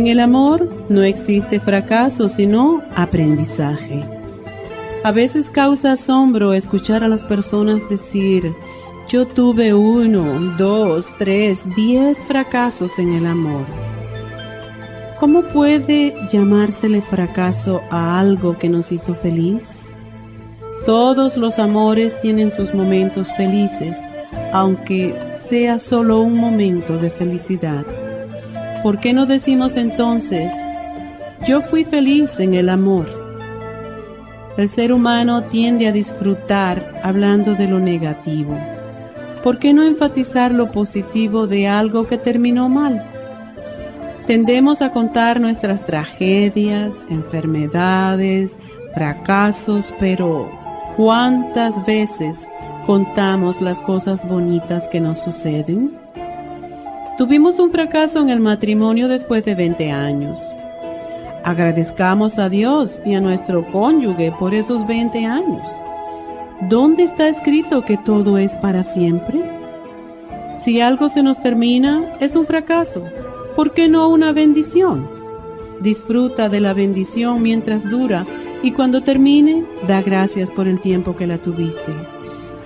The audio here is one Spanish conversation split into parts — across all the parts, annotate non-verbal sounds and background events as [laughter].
En el amor no existe fracaso, sino aprendizaje. A veces causa asombro escuchar a las personas decir, yo tuve uno, dos, tres, diez fracasos en el amor. ¿Cómo puede llamársele fracaso a algo que nos hizo feliz? Todos los amores tienen sus momentos felices, aunque sea solo un momento de felicidad. ¿Por qué no decimos entonces, yo fui feliz en el amor? El ser humano tiende a disfrutar hablando de lo negativo. ¿Por qué no enfatizar lo positivo de algo que terminó mal? Tendemos a contar nuestras tragedias, enfermedades, fracasos, pero ¿cuántas veces contamos las cosas bonitas que nos suceden? Tuvimos un fracaso en el matrimonio después de 20 años. Agradezcamos a Dios y a nuestro cónyuge por esos 20 años. ¿Dónde está escrito que todo es para siempre? Si algo se nos termina, es un fracaso. ¿Por qué no una bendición? Disfruta de la bendición mientras dura y cuando termine, da gracias por el tiempo que la tuviste.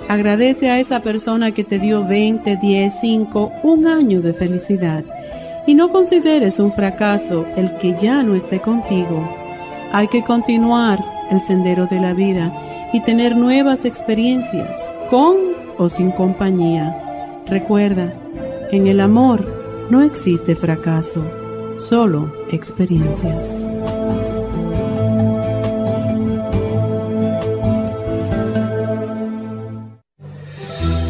Agradece a esa persona que te dio 20, 10, 5, un año de felicidad. Y no consideres un fracaso el que ya no esté contigo. Hay que continuar el sendero de la vida y tener nuevas experiencias, con o sin compañía. Recuerda, en el amor no existe fracaso, solo experiencias.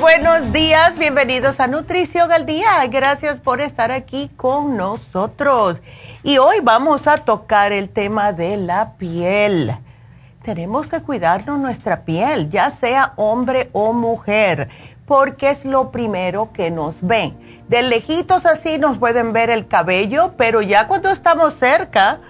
Buenos días, bienvenidos a Nutrición al Día. Gracias por estar aquí con nosotros. Y hoy vamos a tocar el tema de la piel. Tenemos que cuidarnos nuestra piel, ya sea hombre o mujer, porque es lo primero que nos ven. De lejitos así nos pueden ver el cabello, pero ya cuando estamos cerca,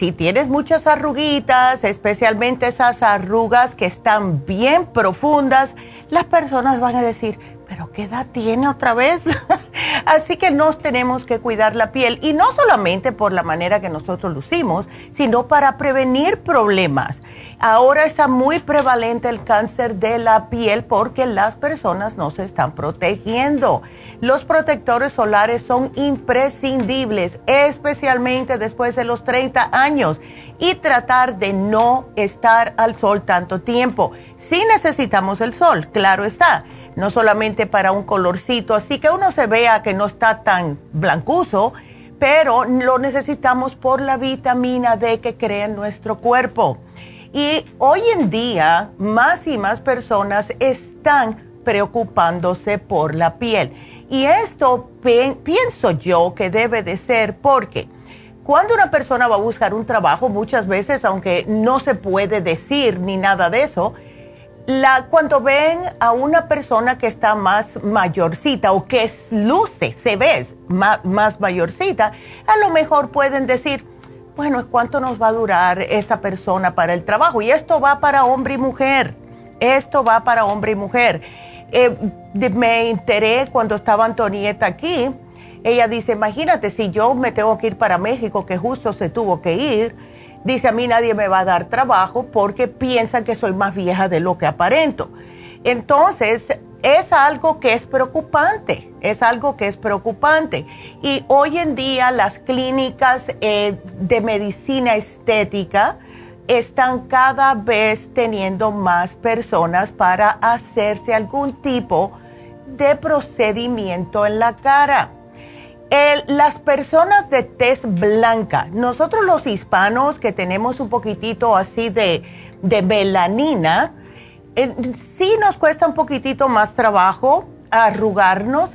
si tienes muchas arruguitas, especialmente esas arrugas que están bien profundas, las personas van a decir, pero ¿qué edad tiene otra vez? [laughs] Así que nos tenemos que cuidar la piel y no solamente por la manera que nosotros lucimos, sino para prevenir problemas. Ahora está muy prevalente el cáncer de la piel porque las personas no se están protegiendo. Los protectores solares son imprescindibles, especialmente después de los 30 años y tratar de no estar al sol tanto tiempo. Si necesitamos el sol, claro está no solamente para un colorcito, así que uno se vea que no está tan blancuzo, pero lo necesitamos por la vitamina D que crea en nuestro cuerpo. Y hoy en día, más y más personas están preocupándose por la piel. Y esto pienso yo que debe de ser porque cuando una persona va a buscar un trabajo, muchas veces, aunque no se puede decir ni nada de eso, la, cuando ven a una persona que está más mayorcita o que luce, se ve más, mayorcita, a lo mejor pueden decir, bueno, ¿cuánto nos va a durar esta persona para el trabajo? Y esto va para hombre y mujer. Esto va para hombre y mujer. Eh, me enteré cuando estaba Antonieta aquí. Ella dice, imagínate si yo me tengo que ir para México, que justo se tuvo que ir Dice, a mí nadie me va a dar trabajo porque piensan que soy más vieja de lo que aparento. Entonces, es algo que es preocupante, es algo que es preocupante. Y hoy en día las clínicas eh, de medicina estética están cada vez teniendo más personas para hacerse algún tipo de procedimiento en la cara las personas de tez blanca, nosotros los hispanos que tenemos un poquitito así de, de melanina, eh, sí nos cuesta un poquitito más trabajo arrugarnos.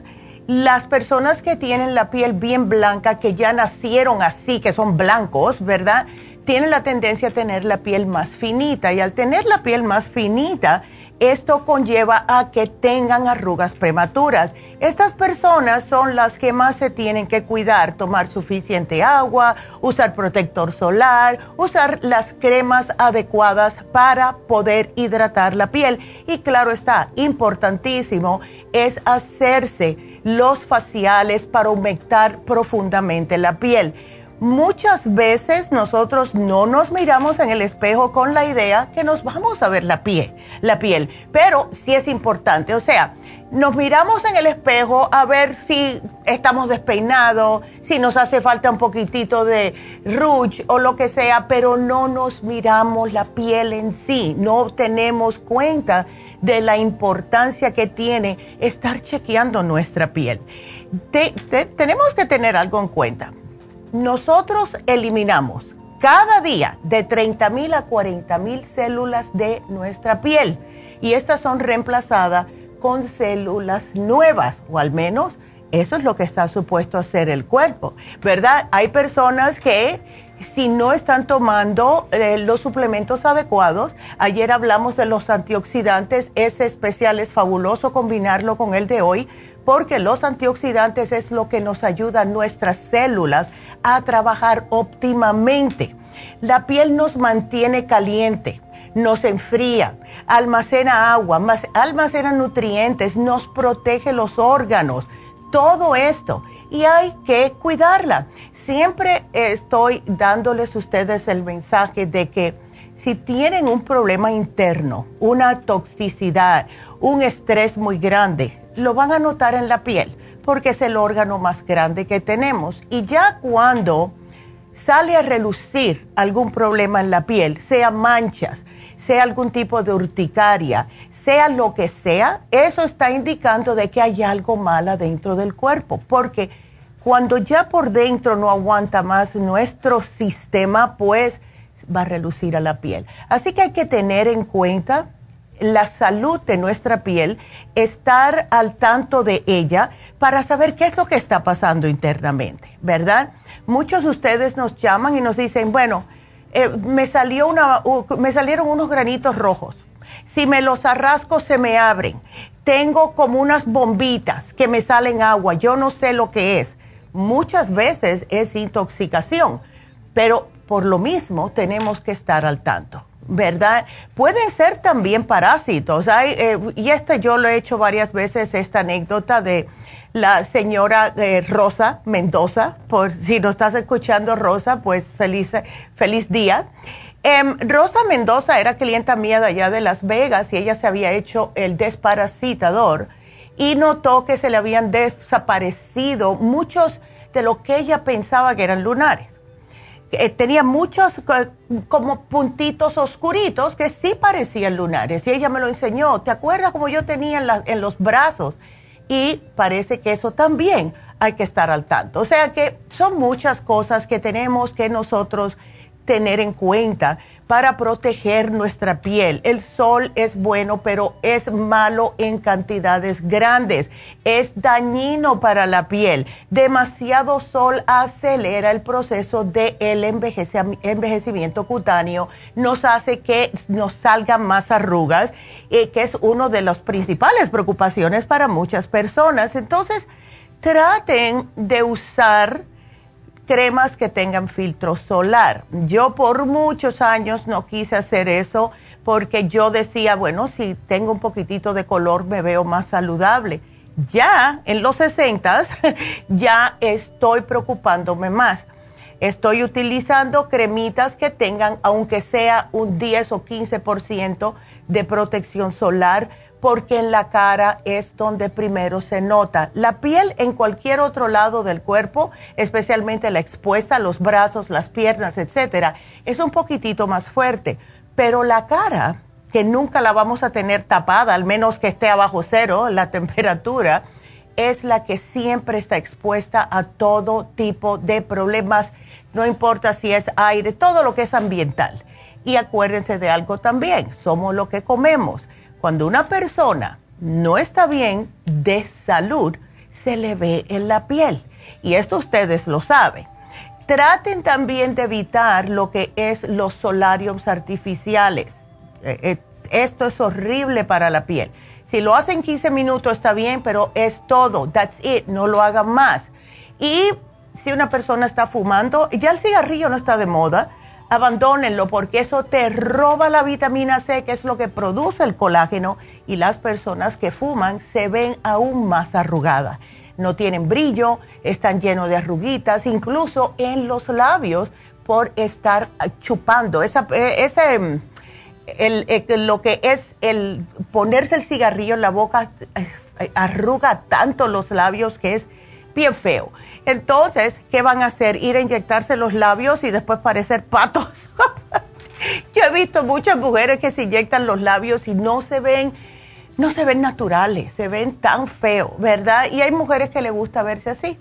Las personas que tienen la piel bien blanca, que ya nacieron así, que son blancos, ¿verdad? Tienen la tendencia a tener la piel más finita y al tener la piel más finita, esto conlleva a que tengan arrugas prematuras. Estas personas son las que más se tienen que cuidar, tomar suficiente agua, usar protector solar, usar las cremas adecuadas para poder hidratar la piel. Y claro está, importantísimo es hacerse los faciales para aumentar profundamente la piel muchas veces nosotros no nos miramos en el espejo con la idea que nos vamos a ver la piel, la piel, pero sí es importante, o sea, nos miramos en el espejo a ver si estamos despeinados, si nos hace falta un poquitito de rouge o lo que sea, pero no nos miramos la piel en sí, no tenemos cuenta de la importancia que tiene estar chequeando nuestra piel. tenemos que tener algo en cuenta nosotros eliminamos cada día de 30 mil a 40 mil células de nuestra piel y estas son reemplazadas con células nuevas o al menos eso es lo que está supuesto hacer el cuerpo, ¿verdad? Hay personas que si no están tomando eh, los suplementos adecuados, ayer hablamos de los antioxidantes, ese especial es fabuloso combinarlo con el de hoy porque los antioxidantes es lo que nos ayuda a nuestras células a trabajar óptimamente. La piel nos mantiene caliente, nos enfría, almacena agua, almacena nutrientes, nos protege los órganos, todo esto. Y hay que cuidarla. Siempre estoy dándoles a ustedes el mensaje de que si tienen un problema interno, una toxicidad, un estrés muy grande, lo van a notar en la piel porque es el órgano más grande que tenemos. Y ya cuando sale a relucir algún problema en la piel, sea manchas, sea algún tipo de urticaria, sea lo que sea, eso está indicando de que hay algo malo dentro del cuerpo, porque cuando ya por dentro no aguanta más nuestro sistema, pues va a relucir a la piel. Así que hay que tener en cuenta la salud de nuestra piel, estar al tanto de ella para saber qué es lo que está pasando internamente, ¿verdad? Muchos de ustedes nos llaman y nos dicen, bueno, eh, me, salió una, me salieron unos granitos rojos. Si me los arrasco se me abren. Tengo como unas bombitas que me salen agua. Yo no sé lo que es. Muchas veces es intoxicación, pero por lo mismo tenemos que estar al tanto. ¿Verdad? Pueden ser también parásitos. Eh, y este yo lo he hecho varias veces, esta anécdota de la señora eh, Rosa Mendoza. Por si no estás escuchando Rosa, pues feliz, feliz día. Em, Rosa Mendoza era clienta mía de allá de Las Vegas y ella se había hecho el desparasitador y notó que se le habían desaparecido muchos de lo que ella pensaba que eran lunares. Eh, tenía muchos como puntitos oscuritos que sí parecían lunares y ella me lo enseñó. ¿Te acuerdas como yo tenía en, en los brazos? Y parece que eso también hay que estar al tanto. O sea que son muchas cosas que tenemos que nosotros tener en cuenta para proteger nuestra piel. El sol es bueno, pero es malo en cantidades grandes. Es dañino para la piel. Demasiado sol acelera el proceso del envejecimiento cutáneo. Nos hace que nos salgan más arrugas, eh, que es una de las principales preocupaciones para muchas personas. Entonces, traten de usar cremas que tengan filtro solar. Yo por muchos años no quise hacer eso porque yo decía, bueno, si tengo un poquitito de color me veo más saludable. Ya en los 60 [laughs] ya estoy preocupándome más. Estoy utilizando cremitas que tengan, aunque sea un 10 o 15% de protección solar porque en la cara es donde primero se nota. La piel en cualquier otro lado del cuerpo, especialmente la expuesta, los brazos, las piernas, etcétera, es un poquitito más fuerte. Pero la cara, que nunca la vamos a tener tapada, al menos que esté abajo cero la [laughs] temperatura, es la que siempre está expuesta a todo tipo de problemas, no importa si es aire, todo lo que es ambiental. Y acuérdense de algo también, somos lo que comemos cuando una persona no está bien de salud, se le ve en la piel. Y esto ustedes lo saben. Traten también de evitar lo que es los solariums artificiales. Eh, eh, esto es horrible para la piel. Si lo hacen 15 minutos está bien, pero es todo. That's it. No lo hagan más. Y si una persona está fumando, ya el cigarrillo no está de moda abandónenlo porque eso te roba la vitamina C, que es lo que produce el colágeno, y las personas que fuman se ven aún más arrugadas. No tienen brillo, están llenos de arruguitas, incluso en los labios por estar chupando. Esa, eh, ese, mm, el, lo que es el ponerse el cigarrillo en la boca eh, arruga tanto los labios que es bien feo. Entonces, ¿qué van a hacer? Ir a inyectarse los labios y después parecer patos. [laughs] Yo he visto muchas mujeres que se inyectan los labios y no se ven, no se ven naturales, se ven tan feos, ¿verdad? Y hay mujeres que les gusta verse así.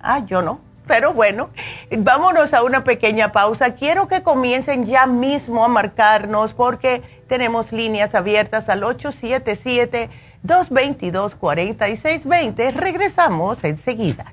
Ah, yo no. Pero bueno, vámonos a una pequeña pausa. Quiero que comiencen ya mismo a marcarnos porque tenemos líneas abiertas al 877-222-4620. Regresamos enseguida.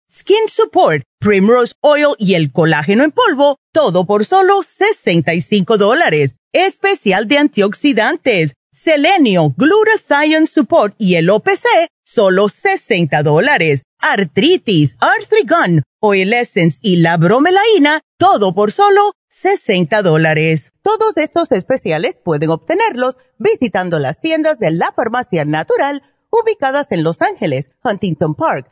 skin support, primrose oil y el colágeno en polvo, todo por solo 65 dólares especial de antioxidantes, Selenio, Glutathione Support y el OPC, solo 60 dólares. Artritis, Arthrigun, Oil Essence y la bromelaína, todo por solo 60 dólares. Todos estos especiales pueden obtenerlos visitando las tiendas de la Farmacia Natural ubicadas en Los Ángeles, Huntington Park,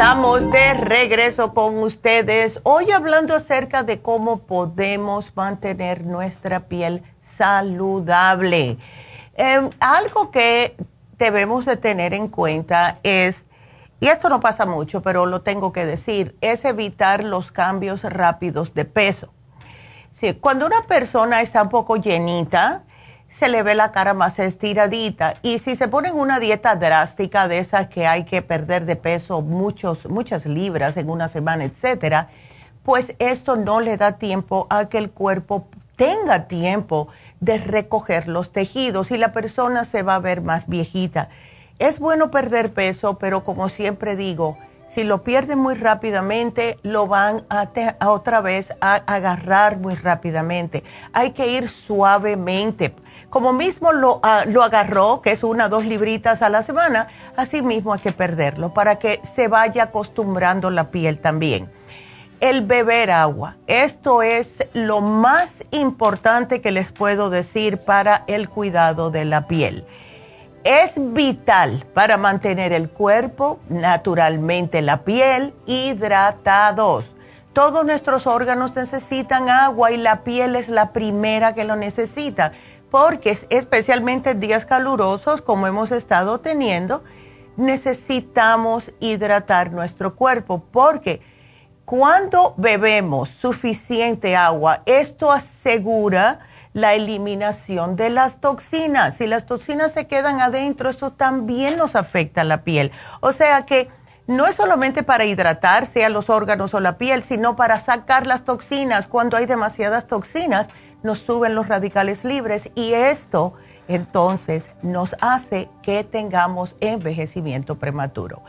Estamos de regreso con ustedes. Hoy hablando acerca de cómo podemos mantener nuestra piel saludable. Em, algo que debemos de tener en cuenta es, y esto no pasa mucho, pero lo tengo que decir, es evitar los cambios rápidos de peso. Sí, cuando una persona está un poco llenita, se le ve la cara más estiradita. Y si se ponen una dieta drástica de esas que hay que perder de peso muchos, muchas libras en una semana, etcétera, pues esto no le da tiempo a que el cuerpo tenga tiempo de recoger los tejidos y la persona se va a ver más viejita. Es bueno perder peso, pero como siempre digo, si lo pierden muy rápidamente, lo van a, a otra vez a agarrar muy rápidamente. Hay que ir suavemente como mismo lo, ah, lo agarró, que es una o dos libritas a la semana, así mismo hay que perderlo para que se vaya acostumbrando la piel también. El beber agua, esto es lo más importante que les puedo decir para el cuidado de la piel. Es vital para mantener el cuerpo, naturalmente la piel, hidratados. Todos nuestros órganos necesitan agua y la piel es la primera que lo necesita porque especialmente en días calurosos como hemos estado teniendo, necesitamos hidratar nuestro cuerpo porque cuando bebemos suficiente agua, esto asegura la eliminación de las toxinas. Si las toxinas se quedan adentro, esto también nos afecta a la piel. O sea que no es solamente para hidratarse a los órganos o la piel, sino para sacar las toxinas. Cuando hay demasiadas toxinas, nos suben los radicales libres y esto entonces nos hace que tengamos envejecimiento prematuro.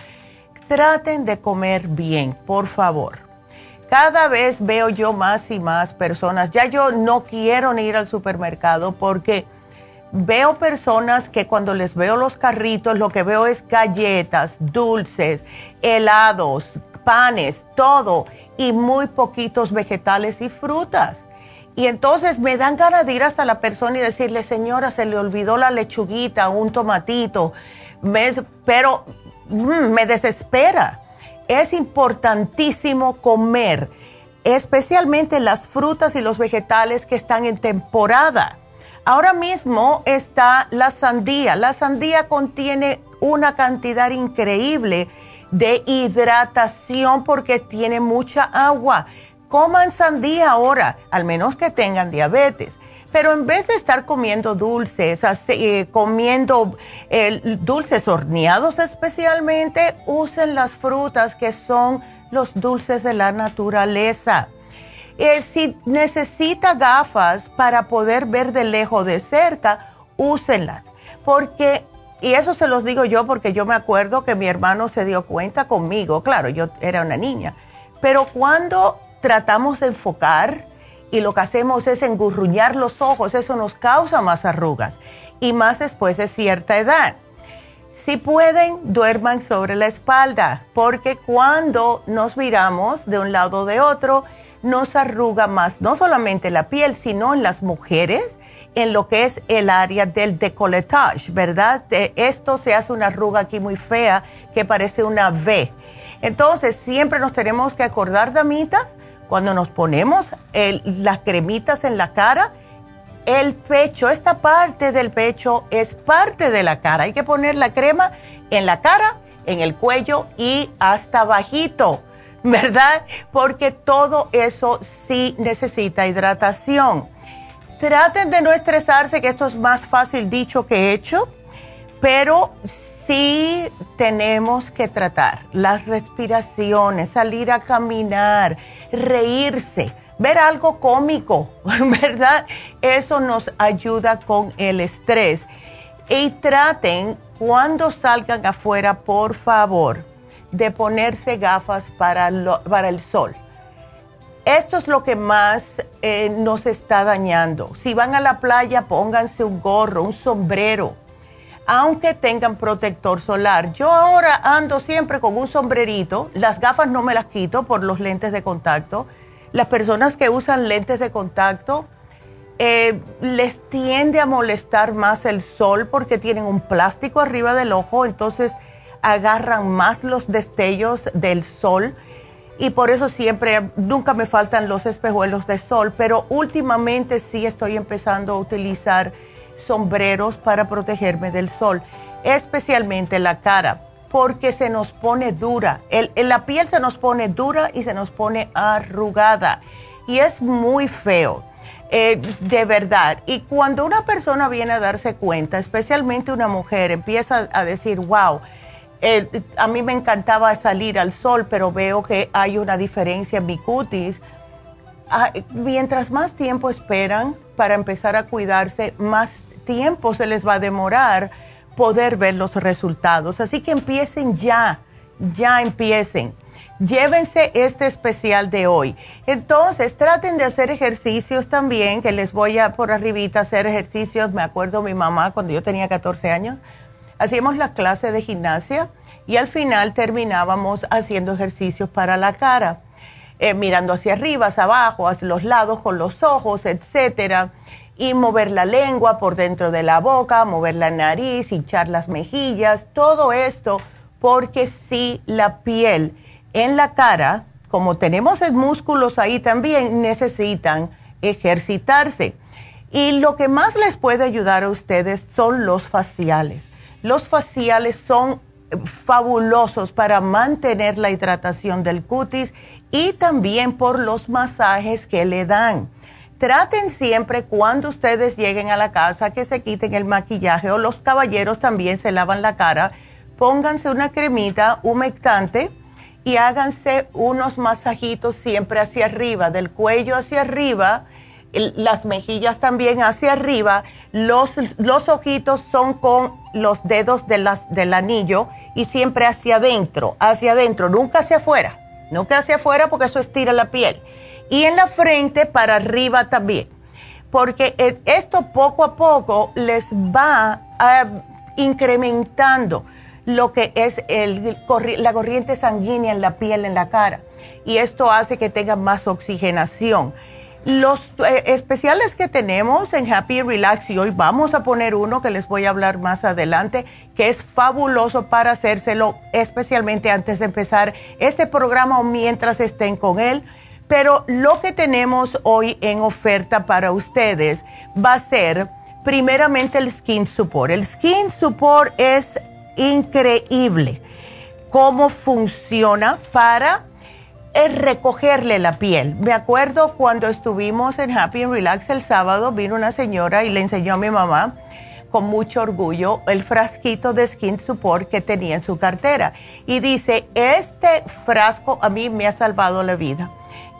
Traten de comer bien, por favor. Cada vez veo yo más y más personas, ya yo no quiero ni ir al supermercado porque veo personas que cuando les veo los carritos lo que veo es galletas, dulces, helados, panes, todo y muy poquitos vegetales y frutas y entonces me dan ganas de ir hasta la persona y decirle, señora, se le olvidó la lechuguita, un tomatito, pero mm, me desespera. Es importantísimo comer, especialmente las frutas y los vegetales que están en temporada. Ahora mismo está la sandía. La sandía contiene una cantidad increíble de hidratación porque tiene mucha agua coman sandía ahora, al menos que tengan diabetes. Pero en vez de estar comiendo dulces, eh, comiendo dulces horneados especialmente, usen las frutas que son los dulces de la naturaleza. Eh, si necesita gafas para poder ver de lejos de cerca, úsenlas. Porque, y eso se los digo yo porque yo me acuerdo que mi hermano se dio cuenta conmigo, claro, yo era una niña, pero cuando tratamos de enfocar y lo que hacemos es engurruñar los ojos, eso nos causa más arrugas y más después de cierta edad. Si pueden, duerman sobre la espalda, porque cuando nos miramos de un lado o de otro, nos arruga más, no solamente la piel, sino en las mujeres, en lo que es el área del decolletage, ¿verdad? De esto se hace una arruga aquí muy fea que parece una V. Entonces, siempre nos tenemos que acordar, damitas, cuando nos ponemos las cremitas en la cara, el pecho, esta parte del pecho es parte de la cara. Hay que poner la crema en la cara, en el cuello y hasta bajito. ¿verdad? Porque todo eso sí necesita hidratación. Traten de no estresarse, que esto es más fácil dicho que hecho, pero tenemos que tratar las respiraciones, salir a caminar, reírse, ver algo cómico, [laughs] ¿verdad? Eso nos ayuda con el estrés. Y traten, cuando salgan afuera, por favor, de ponerse gafas para, para el sol. Esto es lo que más eh, nos está dañando. Si van a la playa, pónganse un gorro, un sombrero, aunque tengan protector solar. Yo ahora ando siempre con un sombrerito, las gafas no me las quito por los lentes de contacto. Las personas que usan lentes de contacto eh, les tiende a molestar más el sol porque tienen un plástico arriba del ojo, entonces agarran más los destellos del sol y por eso siempre, nunca me faltan los espejuelos de sol, pero últimamente sí estoy empezando a utilizar sombreros para protegerme del sol, especialmente la cara, porque se nos pone dura, el, la piel se nos pone dura y se nos pone arrugada y es muy feo. Eh, de verdad. Y cuando una persona viene a darse cuenta, especialmente una mujer, empieza a decir, wow, a mí me encantaba salir al sol, pero veo que hay una diferencia en mi cutis. Ah, mientras más tiempo esperan para empezar a cuidarse, más tiempo se les va a demorar poder ver los resultados. Así que empiecen ya, ya empiecen. Llévense este especial de hoy. Entonces, traten de hacer ejercicios también, que les voy a por arribita hacer ejercicios. Me acuerdo mi mamá cuando yo tenía 14 años hacíamos la clase de gimnasia y al final terminábamos haciendo ejercicios para la cara, eh, mirando hacia arriba, hacia abajo, hacia los lados con los ojos, etcétera, y mover la lengua por dentro de la boca, mover la nariz, hinchar las mejillas, todo esto porque si la piel en la cara, como tenemos músculos ahí también, necesitan ejercitarse. Y lo que más les puede ayudar a ustedes son los faciales. Los faciales son fabulosos para mantener la hidratación del cutis y también por los masajes que le dan. Traten siempre cuando ustedes lleguen a la casa que se quiten el maquillaje o los caballeros también se lavan la cara. Pónganse una cremita humectante y háganse unos masajitos siempre hacia arriba, del cuello hacia arriba las mejillas también hacia arriba, los, los ojitos son con los dedos del anillo y siempre hacia adentro, hacia adentro, nunca hacia afuera, nunca hacia afuera porque eso estira la piel. Y en la frente para arriba también, porque e, esto poco a poco les va incrementando lo que es la corriente sanguínea en la piel, en la cara, y esto hace que tengan más oxigenación los eh, especiales que tenemos en Happy Relax y hoy vamos a poner uno que les voy a hablar más adelante, que es fabuloso para hacérselo especialmente antes de empezar este programa o mientras estén con él. Pero lo que tenemos hoy en oferta para ustedes va a ser primeramente el Skin Support. El Skin Support es increíble cómo funciona para es recogerle la piel. Me acuerdo cuando estuvimos en Happy and Relax el sábado, vino una señora y le enseñó a mi mamá con mucho orgullo el frasquito de Skin Support que tenía en su cartera. Y dice, este frasco a mí me ha salvado la vida.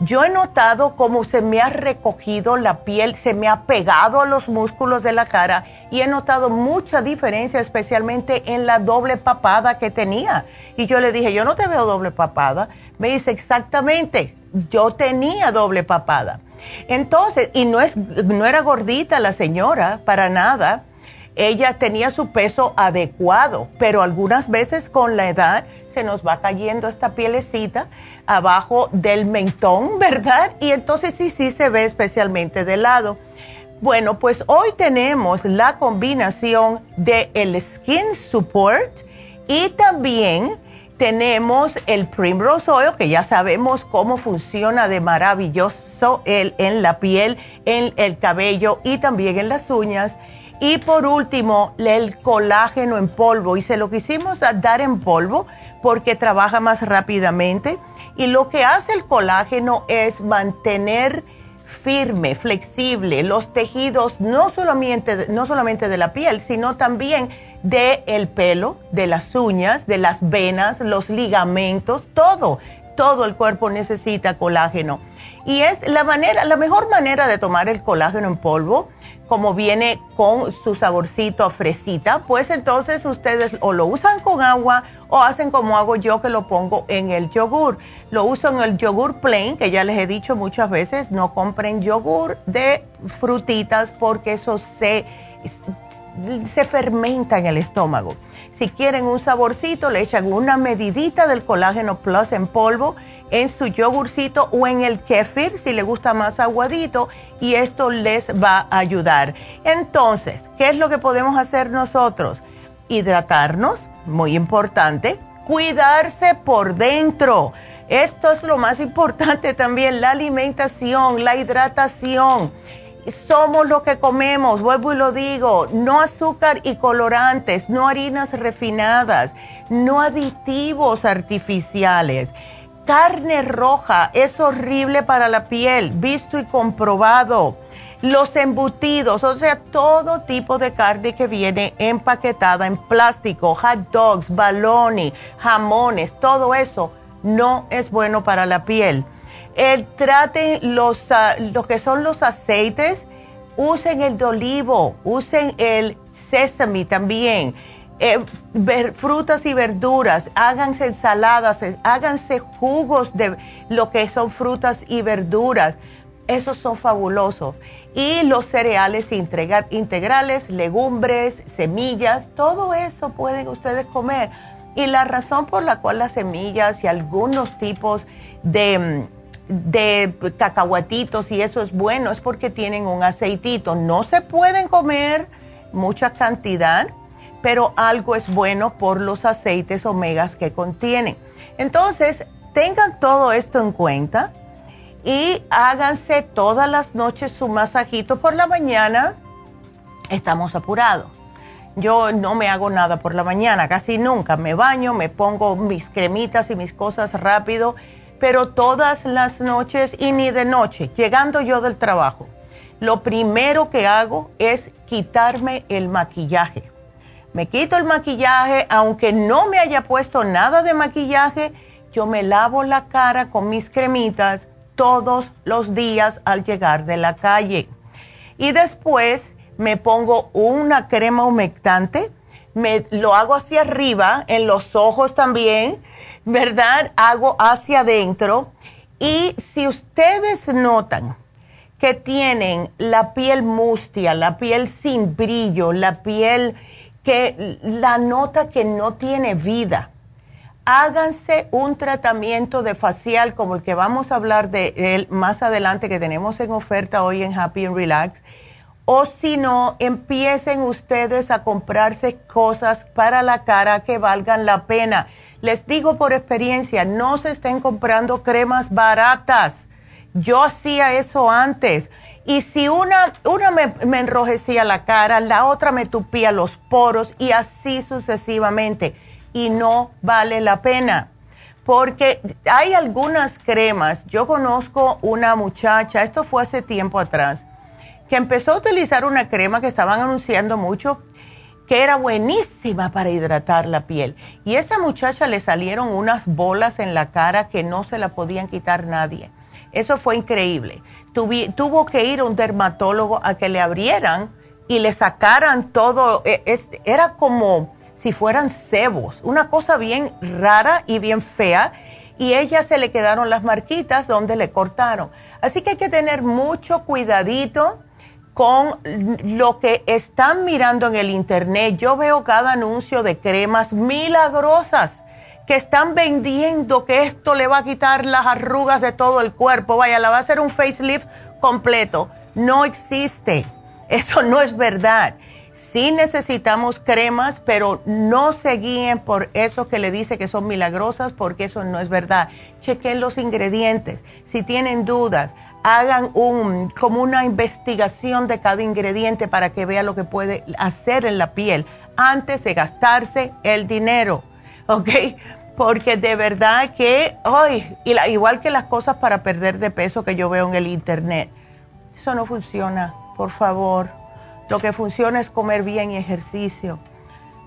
Yo he notado cómo se me ha recogido la piel, se me ha pegado a los músculos de la cara y he notado mucha diferencia, especialmente en la doble papada que tenía. Y yo le dije, yo no te veo doble papada me dice exactamente, yo tenía doble papada. Entonces, y no, es, no era gordita la señora, para nada. Ella tenía su peso adecuado, pero algunas veces con la edad se nos va cayendo esta pielecita abajo del mentón, [laughs] ¿verdad? Y entonces sí, sí se ve especialmente de lado. Bueno, pues hoy tenemos la combinación de el Skin Support y también tenemos el Primrose Oil, que ya sabemos cómo funciona de maravilloso el, en la piel, en el cabello y también en las uñas. Y por último, el colágeno en polvo. Y se lo quisimos dar en polvo porque trabaja más rápidamente Y lo que hace el colágeno es mantener firme, flexible los tejidos, no solamente, no solamente de la piel, sino también del el pelo, de las uñas, de las venas, los ligamentos, todo, todo el cuerpo necesita colágeno. Y es la manera, la mejor manera de tomar el colágeno en polvo, como viene con su saborcito a fresita, pues entonces ustedes o lo usan con agua o hacen como hago yo que lo pongo en el yogur. Lo uso en el yogur plain, que ya les he dicho muchas veces, no compren yogur de frutitas porque eso se, se fermenta en el estómago. Si quieren un saborcito, le echan una medidita del colágeno plus en polvo en su yogurcito o en el kefir si le gusta más aguadito y esto les va a ayudar. Entonces, ¿qué es lo que podemos hacer nosotros? Hidratarnos, muy importante, cuidarse por dentro. Esto es lo más importante también, la alimentación, la hidratación. Somos lo que comemos, vuelvo y lo digo, no azúcar y colorantes, no harinas refinadas, no aditivos artificiales Carne roja es horrible para la piel, visto y comprobado. Los embutidos, o sea, todo tipo de carne que viene empaquetada en plástico, hot dogs, balones, jamones, todo eso no es bueno para la piel. El, traten los, ah, lo que son los aceites, usen el de olivo, usen el sesame también eh, frutas y verduras, háganse ensaladas, eh, háganse jugos de lo que son frutas y verduras. Esos son fabulosos. Y los cereales integrales, legumbres, semillas, todo eso pueden ustedes comer. Y la razón por la cual las semillas y algunos tipos de, de cacahuatitos y eso es bueno es porque tienen un aceitito. No se pueden comer mucha cantidad pero algo es bueno por los aceites omegas que contienen. Entonces, tengan todo esto en cuenta y háganse todas las noches su masajito por la mañana. Estamos apurados. Yo no me hago nada por la mañana, casi nunca. Me baño, me pongo mis cremitas y mis cosas rápido, pero todas las noches y ni de noche, llegando yo del trabajo, lo primero que hago es quitarme el maquillaje me quito el maquillaje, aunque no me haya puesto nada de maquillaje, yo me lavo la cara con mis cremitas todos los días al llegar de la calle. Y después me pongo una crema humectante, me lo hago hacia arriba, en los ojos también, ¿verdad? Hago hacia adentro. Y si ustedes notan que tienen la piel mustia, la piel sin brillo, la piel que la nota que no tiene vida. Háganse un tratamiento de facial como el que vamos a hablar de él más adelante que tenemos en oferta hoy en Happy and Relax. O si no, empiecen ustedes a comprarse cosas para la cara que valgan la pena. Les digo por experiencia, no se estén comprando cremas baratas. Yo hacía eso antes y si una, una me, enrojecía la cara, la otra me tupía los poros y así sucesivamente. Y no vale la pena. Porque hay algunas cremas. Yo conozco una muchacha, esto fue hace tiempo atrás, que empezó a utilizar una crema que estaban anunciando mucho, que era buenísima para hidratar la piel. Y a esa muchacha le salieron unas bolas en la cara que no se la podían quitar nadie. Eso fue increíble tuvo que ir un dermatólogo a que le abrieran y le sacaran todo. E, era como si fueran cebos, una cosa bien rara y bien fea. Y ella se le quedaron las marquitas donde le cortaron. Así que hay que tener mucho cuidadito con lo que están mirando en el internet. Yo veo cada anuncio de cremas milagrosas que están vendiendo que esto le va a quitar las arrugas de todo el cuerpo. Vaya, la va a hacer un facelift completo. No existe. [laughs] Eso no es verdad. Sí necesitamos cremas, pero no se guíen por eso que le dice que son milagrosas, porque eso no es verdad. Chequen los ingredientes. Si tienen dudas, hagan un, como una investigación de cada ingrediente para que vean lo que puede hacer en la piel antes de gastarse el dinero. ¿Ok? porque de verdad que, ay, igual que las cosas para perder de peso que yo veo en el internet, eso no funciona, por favor. Lo que funciona es comer bien y ejercicio.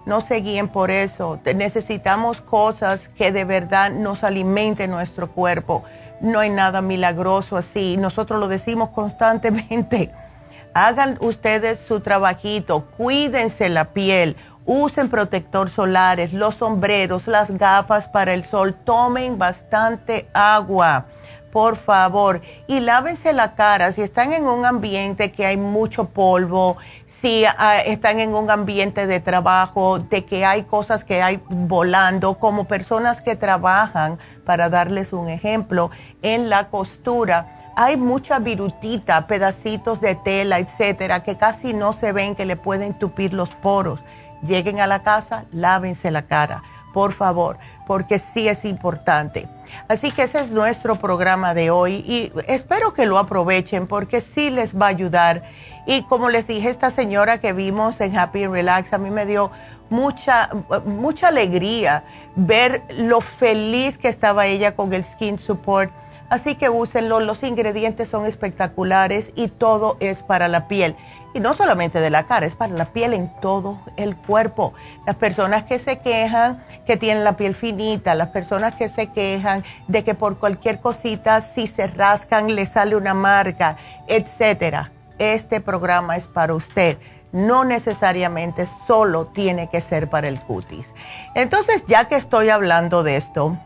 No se guíen por eso. Necesitamos cosas que de verdad nos alimenten nuestro cuerpo. No hay nada milagroso así. Nosotros lo decimos constantemente. [laughs] Hagan ustedes su trabajito, cuídense la piel Usen protector solares, los sombreros, las gafas para el sol. Tomen bastante agua, por favor. Y lávense la cara si están en un ambiente que hay mucho polvo, si ah, están en un ambiente de trabajo, de que hay cosas que hay volando, como personas que trabajan, para darles un ejemplo, en la costura hay mucha virutita, pedacitos de tela, etcétera, que casi no se ven, que le pueden tupir los poros lleguen a la casa, lávense la cara, por favor, porque sí es importante. Así que ese es nuestro programa de hoy y espero que lo aprovechen porque sí les va a ayudar. Y como les dije, esta señora que vimos en Happy Relax, a mí me dio mucha, mucha alegría ver lo feliz que estaba ella con el Skin Support. Así que úsenlo, los ingredientes son espectaculares y todo es para la piel. Y no solamente de la cara, es para la piel en todo el cuerpo. Las personas que se quejan que tienen la piel finita, las personas que se quejan de que por cualquier cosita, si se rascan, le sale una marca, etcétera. Este programa es para usted. No necesariamente solo tiene que ser para el cutis. Entonces, ya que estoy hablando de esto,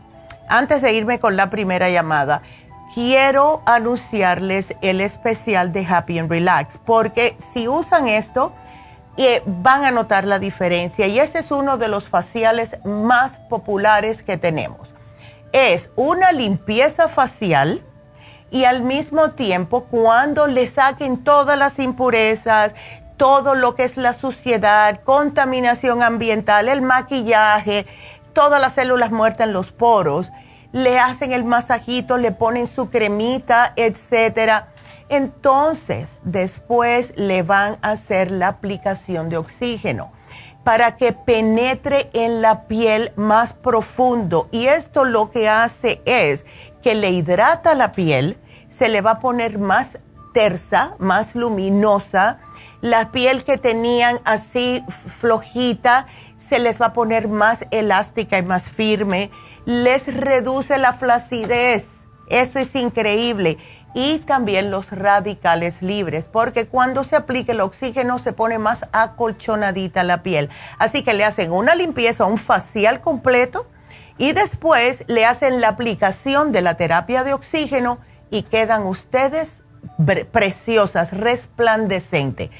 antes de irme con la primera llamada, quiero anunciarles el especial de Happy and Relax, porque si usan esto, eh, van a notar la diferencia y ese es uno de los faciales más populares que tenemos. Es una limpieza facial y al mismo tiempo cuando le saquen todas las impurezas, todo lo que es la suciedad, contaminación ambiental, el maquillaje, todas las células muertas en los poros, le hacen el masajito, le ponen su cremita, etcétera. Entonces, después le van a hacer la aplicación de oxígeno para que penetre en la piel más profundo. Y esto lo que hace es que le hidrata la piel, se le va a poner más tersa, más luminosa. La piel que tenían así flojita, se les va a poner más elástica y más firme les reduce la flacidez. Eso es increíble. Y también los radicales libres, porque cuando se aplica el oxígeno se pone más acolchonadita la piel. Así que le hacen una limpieza, un facial completo y después le hacen la aplicación de la terapia de oxígeno y quedan ustedes preciosas, resplandecentes.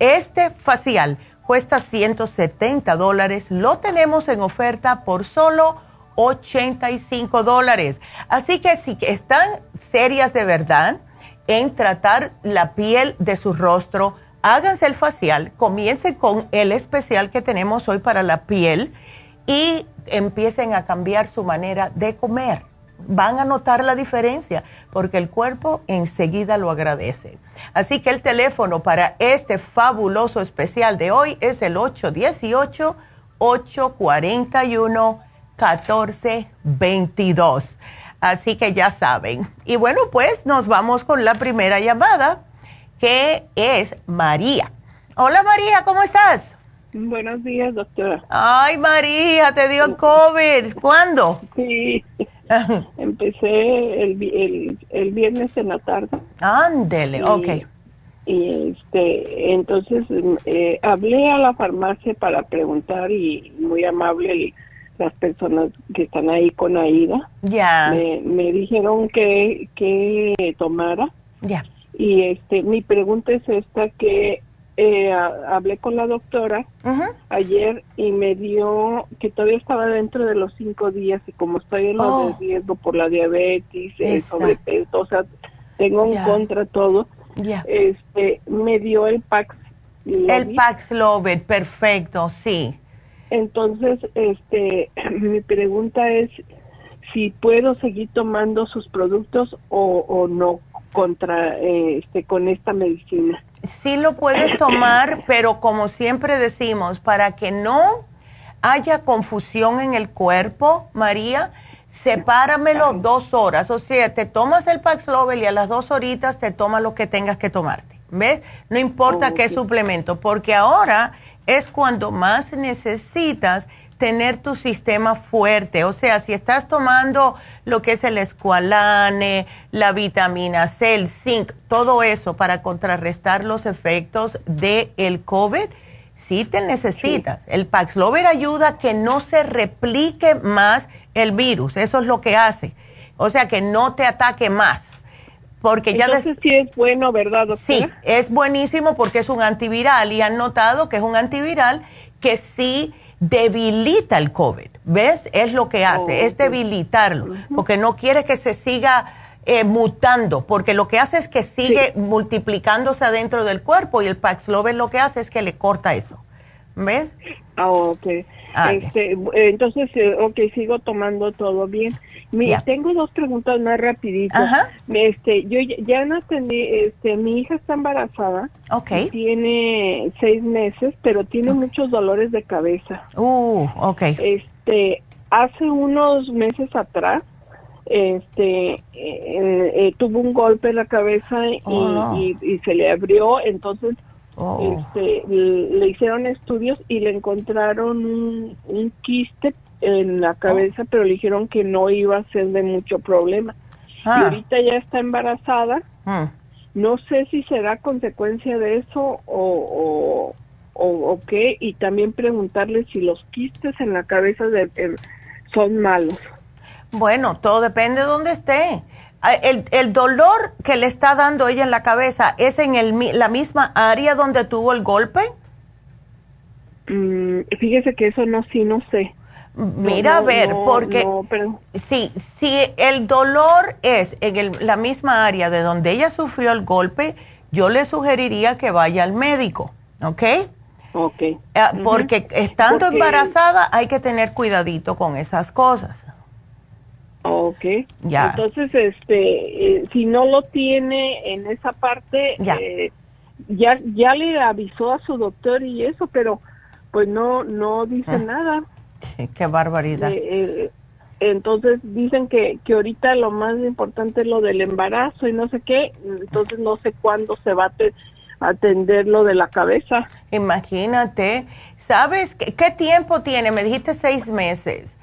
Este facial cuesta 170 dólares, lo tenemos en oferta por solo 85 dólares. Así que si están serias de verdad en tratar la piel de su rostro, háganse el facial, comiencen con el especial que tenemos hoy para la piel y empiecen a cambiar su manera de comer. Van a notar la diferencia porque el cuerpo enseguida lo agradece. Así que el teléfono para este fabuloso especial de hoy es el 818 841 1422. Así que ya saben. Y bueno, pues nos vamos con la primera llamada, que es María. Hola María, ¿cómo estás? Buenos días, doctora. Ay, María, te dio COVID. ¿Cuándo? Sí. [laughs] Empecé el, el, viernes en la tarde. Ándele, ok. Y este, entonces eh, hablé a la farmacia para preguntar y muy amable el las personas que están ahí con Aida. Ya. Me, dijeron que, que tomara. Ya. Y este, mi pregunta es esta, que eh, hablé con la doctora ayer y me dio que todavía estaba dentro de los cinco días y como estoy en oh. riesgo por la diabetes, el sobrepeso, o sea, tengo en contra todo, este, me dio el Pax. El Paxlovid, perfecto, sí. Entonces, este, [clears throat] mi pregunta es si puedo seguir tomando sus productos o, no contra este con esta medicina. Sí lo puedes tomar, [clears throat] pero como siempre decimos, para que no haya confusión en el cuerpo, María, sepáramelo dos horas. O sea, te tomas el Paxlovel y a las dos horitas te tomas lo que tengas que tomarte. ¿Ves? No importa qué suplemento, porque ahora es cuando más necesitas tener tu sistema fuerte. O sea, si estás tomando lo que es el escualane, la vitamina C, el zinc, todo eso para contrarrestar los efectos del el COVID, sí te necesitas. El Paxlovid ayuda a que no se replique más el virus. Eso es lo que hace. O sea, que no te ataque más. Porque ya Entonces sí es bueno, ¿verdad, doctora? Sí, es buenísimo porque es un antiviral y han notado que es un antiviral que sí debilita el COVID. ¿Ves? Es lo que hace, es debilitarlo, porque no quiere que se siga eh, mutando, porque lo que hace es que sigue multiplicándose adentro del cuerpo y el Paxlovid lo que hace es que le corta eso. ¿Ves? Ah, ok. Ah, este, entonces, eh, ok, sigo tomando todo bien. Mi, Tengo dos preguntas más rapiditas. Este, yo ya, no atendí, este, mi hija está embarazada. Ok. Tiene seis meses, pero tiene muchos dolores de cabeza. Uh, ok. Este, hace unos meses atrás, este, eh, eh, tuvo un golpe en la cabeza y, Oh, no. y- y se le abrió, entonces Oh. este, le hicieron estudios y le encontraron un, un quiste en la cabeza, pero le dijeron que no iba a ser de mucho problema. Y Ah. ahorita ya está embarazada. Mm. No sé si será consecuencia de eso o, o, o- o qué. Y también preguntarle si los quistes en la cabeza de, son malos. Bueno, todo depende de dónde esté. Ah, El, el dolor que le está dando ella en la cabeza es en el, la misma área donde tuvo el golpe. Mm, fíjese que eso no, sí, no sé. Mira, No, a ver, no, porque no, pero- sí, si el dolor es en el- la misma área de donde ella sufrió el golpe, yo le sugeriría que vaya al médico, ¿ok? Ok. Ah. Porque estando Porque- embarazada hay que tener cuidadito con esas cosas. Ok. Ya. Entonces, este, eh, si no lo tiene en esa parte, Ya. eh, ya, ya le avisó a su doctor y eso, pero pues no, no dice Ah. nada. Sí, qué barbaridad. Eh, entonces dicen que, que ahorita lo más importante es lo del embarazo y no sé qué, entonces no sé cuándo se va a te- atender lo de la cabeza. Imagínate, ¿sabes qué, qué tiempo tiene? Me dijiste seis meses.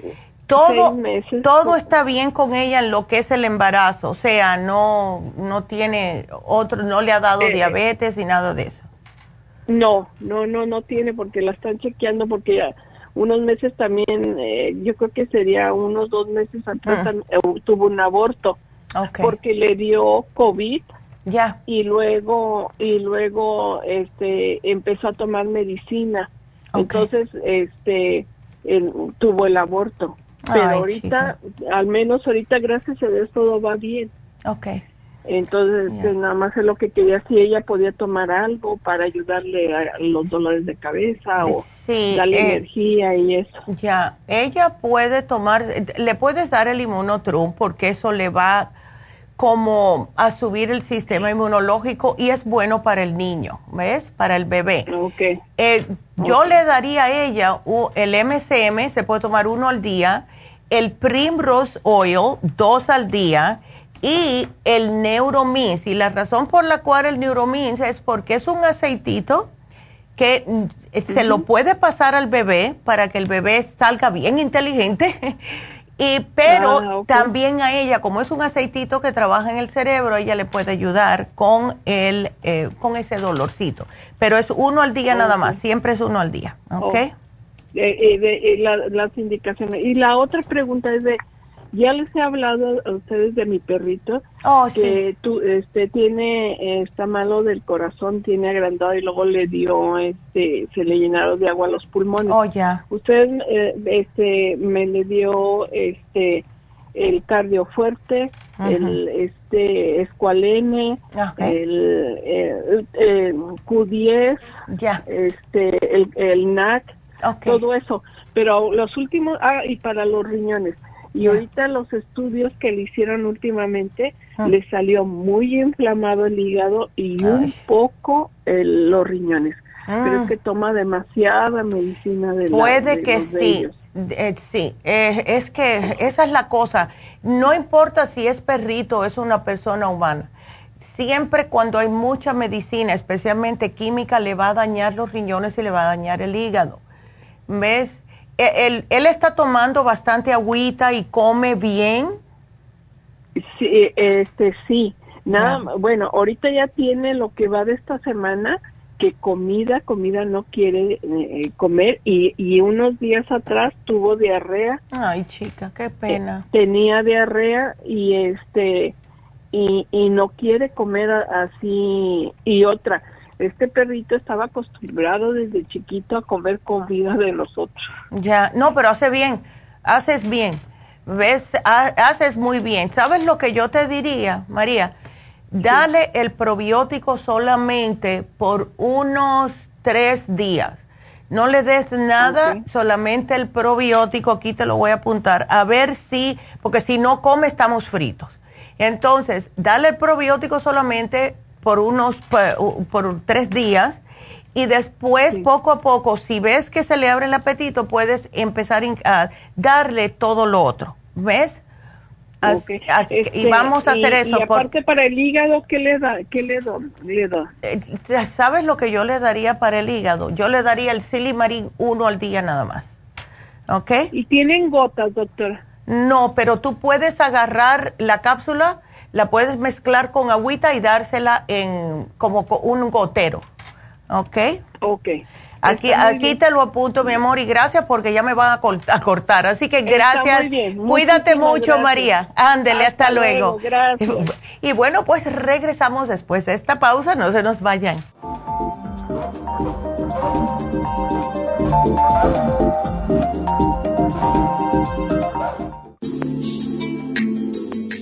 Todo, meses. todo está bien con ella en lo que es el embarazo, o sea, no, no tiene otro, no le ha dado Eh, diabetes ni nada de eso. No, no, no, no tiene porque la están chequeando porque ya unos meses también, eh, yo creo que sería unos dos meses atrás Ah. eh, tuvo un aborto porque le dio COVID Ya. y luego y luego este empezó a tomar medicina. Entonces, este tuvo el aborto. Pero Ay, ahorita, al menos ahorita, gracias a Dios, todo va bien. Ok. Entonces, pues, nada más es lo que quería, si ella podía tomar algo para ayudarle a los dolores de cabeza o Sí, darle eh, energía y eso. Ya, ella puede tomar, le puedes dar el inmunotrum porque eso le va como a subir el sistema inmunológico y es bueno para el niño, ¿ves? Para el bebé. Ok. Eh, yo le daría a ella el MCM, se puede tomar uno al día, el Primrose Oil, dos al día, y el Neuromins. Y la razón por la cual el Neuromins es porque es un aceitito que mm, se lo puede pasar al bebé para que el bebé salga bien inteligente. [laughs] y pero Ah, también a ella, como es un aceitito que trabaja en el cerebro, ella le puede ayudar con el eh, con ese dolorcito. Pero es uno al día nada más, siempre es uno al día, ¿ok? Oh. Eh, eh, de, eh, la- las indicaciones. Y la otra pregunta es de, ya les he hablado a ustedes de mi perrito, Oh, sí. que tú, este, tiene, está malo del corazón, tiene agrandado y luego le dio, este, se le llenaron de agua los pulmones. Oh, ya. Usted, eh, este, me le dio, este, el cardio fuerte, el, este, escualene, el, el- el Q10, Ya. este, el, el NAC, Todo eso. Pero los últimos, ah, y para los riñones. Y ahorita los estudios que le hicieron últimamente, Ah. le salió muy inflamado el hígado y un poco el- los riñones. pero es mm. que toma demasiada medicina de Puede que sí, eh, sí, eh, es que esa es la cosa. No importa si es perrito o es una persona humana. Siempre cuando hay mucha medicina, especialmente química, le va a dañar los riñones y le va a dañar el hígado. ¿Ves? E, él, él está tomando bastante agüita y come bien. Sí, este sí. Nada, bueno, ahorita ya tiene lo que va de esta semana que comida, comida no quiere eh, comer y, y, unos días atrás tuvo diarrea. Ay, chica, qué pena. Eh, tenía diarrea y este y, y no quiere comer así y otra. Este perrito estaba acostumbrado desde chiquito a comer comida de nosotros. Ya, no, pero hace bien, haces bien, ves, haces muy bien. ¿Sabes lo que yo te diría, María? Dale el probiótico solamente por unos tres días. No le des nada, solamente el probiótico, aquí te lo voy a apuntar, a ver si, porque si no come estamos fritos. Entonces, dale el probiótico solamente por unos, por, tres días y después poco a poco, si ves que se le abre el apetito, puedes empezar a darle todo lo otro. ¿Ves? y este, vamos a hacer eso. Y aparte para el hígado, ¿qué le da? ¿Qué le do, le da? Eh, ¿Sabes lo que yo le daría para el hígado? Yo le daría el silimarín uno al día nada más. ¿Ok? ¿Y tienen gotas, doctora? No, pero tú puedes agarrar la cápsula, la puedes mezclar con agüita y dársela en como un gotero. ¿Ok? Ok. Aquí, aquí te lo apunto, mi amor, y gracias porque ya me van a, cortar. Así que gracias. Cuídate mucho, María. Ándele, hasta, luego. Gracias. [laughs] Y bueno, pues regresamos después de esta pausa. No se nos vayan.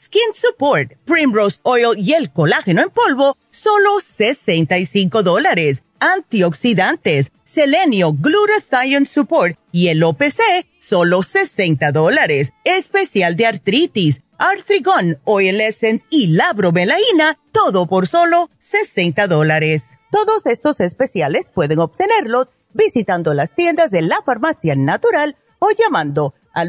Skin Support, Primrose Oil y el colágeno en polvo, solo 65 dólares. Antioxidantes, Selenio, Glutathione Support y el OPC, solo 60 dólares. Especial de artritis Artrigón, Oil Essence y la bromelaína, todo por solo 60 dólares. Todos estos especiales pueden obtenerlos visitando las tiendas de la farmacia natural o llamando al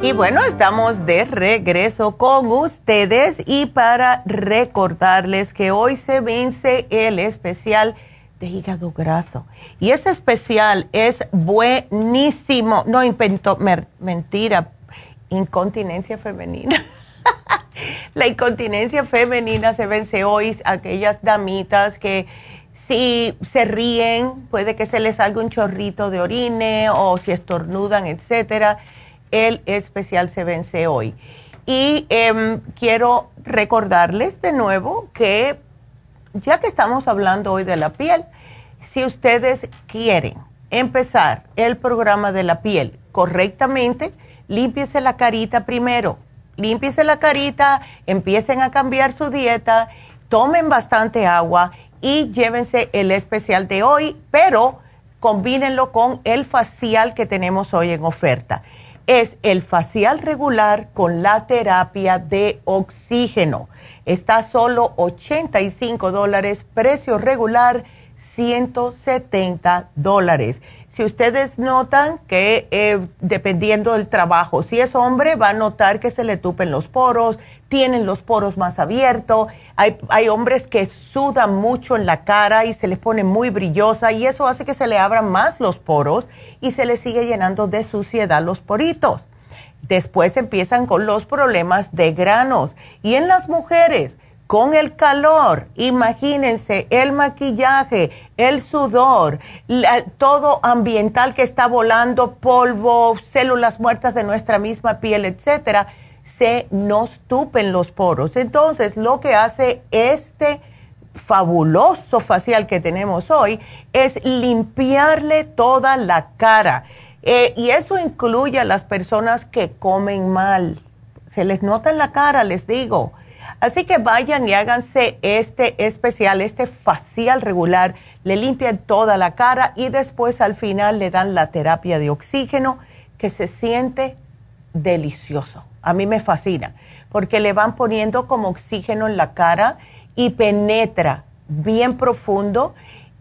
Y bueno, estamos de regreso con ustedes y para recordarles que hoy se vence el especial de hígado graso. Y ese especial es buenísimo. No inventó, mentira, incontinencia femenina. [laughs] La incontinencia femenina se vence hoy. Aquellas damitas que si se ríen, puede que se les salga un chorrito de orine o si estornudan, etcétera el especial se vence hoy. Y em, quiero recordarles de nuevo que ya que estamos hablando hoy de la piel, si ustedes quieren empezar el programa de la piel correctamente, límpiese la carita primero. Límpiese la carita, empiecen a cambiar su dieta, tomen bastante agua y llévense el especial de hoy, pero combínenlo con el facial que tenemos hoy en oferta. Es el facial regular con la terapia de oxígeno. Está solo 85 dólares, precio regular 170 dólares. Si ustedes notan que eh, dependiendo del trabajo, si es hombre, va a notar que se le tupen los poros, tienen los poros más abiertos. Hay, hay hombres que sudan mucho en la cara y se les pone muy brillosa y eso hace que se le abran más los poros y se les sigue llenando de suciedad los poritos. Después empiezan con los problemas de granos. Y en las mujeres, con el calor, imagínense el maquillaje, el sudor, todo ambiental que está volando, polvo, células muertas de nuestra misma piel, etcétera, se nos tupen los poros. Entonces, lo que hace este fabuloso facial que tenemos hoy es limpiarle toda la cara. Eh, y eso incluye a las personas que comen mal. Se les nota en la cara, les digo Así que vayan y háganse este especial, este facial regular. Le limpian toda la cara y después al final le dan la terapia de oxígeno que se siente delicioso. A mí me fascina porque le van poniendo como oxígeno en la cara y penetra bien profundo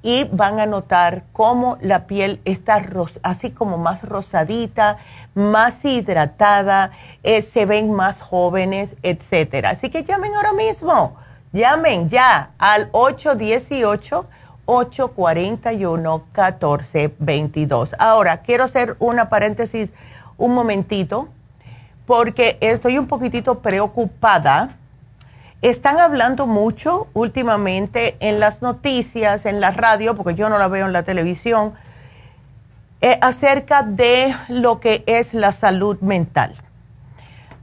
y van a notar cómo la piel está así como más rosadita, más hidratada, eh, se ven más jóvenes, etcétera. Así que llamen ahora mismo, llamen ya al 818-841-1422. Ahora, quiero hacer una paréntesis un momentito, porque estoy un poquitito preocupada están hablando mucho últimamente en las noticias, en la radio, porque yo no la veo en la televisión, eh, acerca de lo que es la salud mental.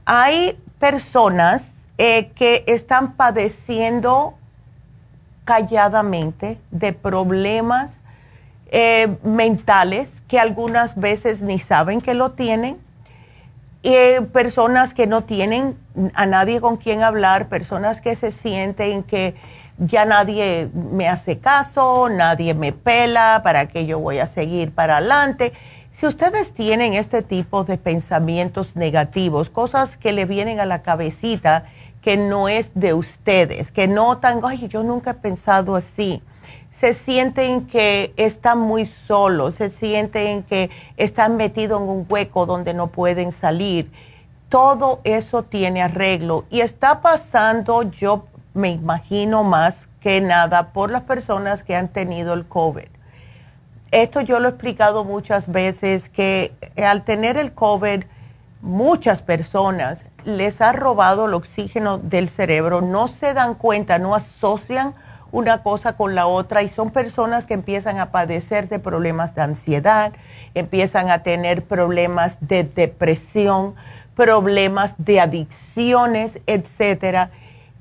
Hay personas eh, que están padeciendo calladamente de problemas eh, mentales que algunas veces ni saben que lo tienen eh, personas que no tienen a nadie con quien hablar, personas que se sienten que ya nadie me hace caso, nadie me pela, para que yo voy a seguir para adelante. Si ustedes tienen este tipo de pensamientos negativos, cosas que le vienen a la cabecita que no es de ustedes, que notan, ay, yo nunca he pensado así se sienten que están muy solos, se sienten que están metidos en un hueco donde no pueden salir. Todo eso tiene arreglo y está pasando, yo me imagino más que nada, por las personas que han tenido el COVID. Esto yo lo he explicado muchas veces, que al tener el COVID, muchas personas les ha robado el oxígeno del cerebro, no se dan cuenta, no asocian una cosa con la otra y son personas que empiezan a padecer de problemas de ansiedad, empiezan a tener problemas de depresión, problemas de adicciones, etcétera.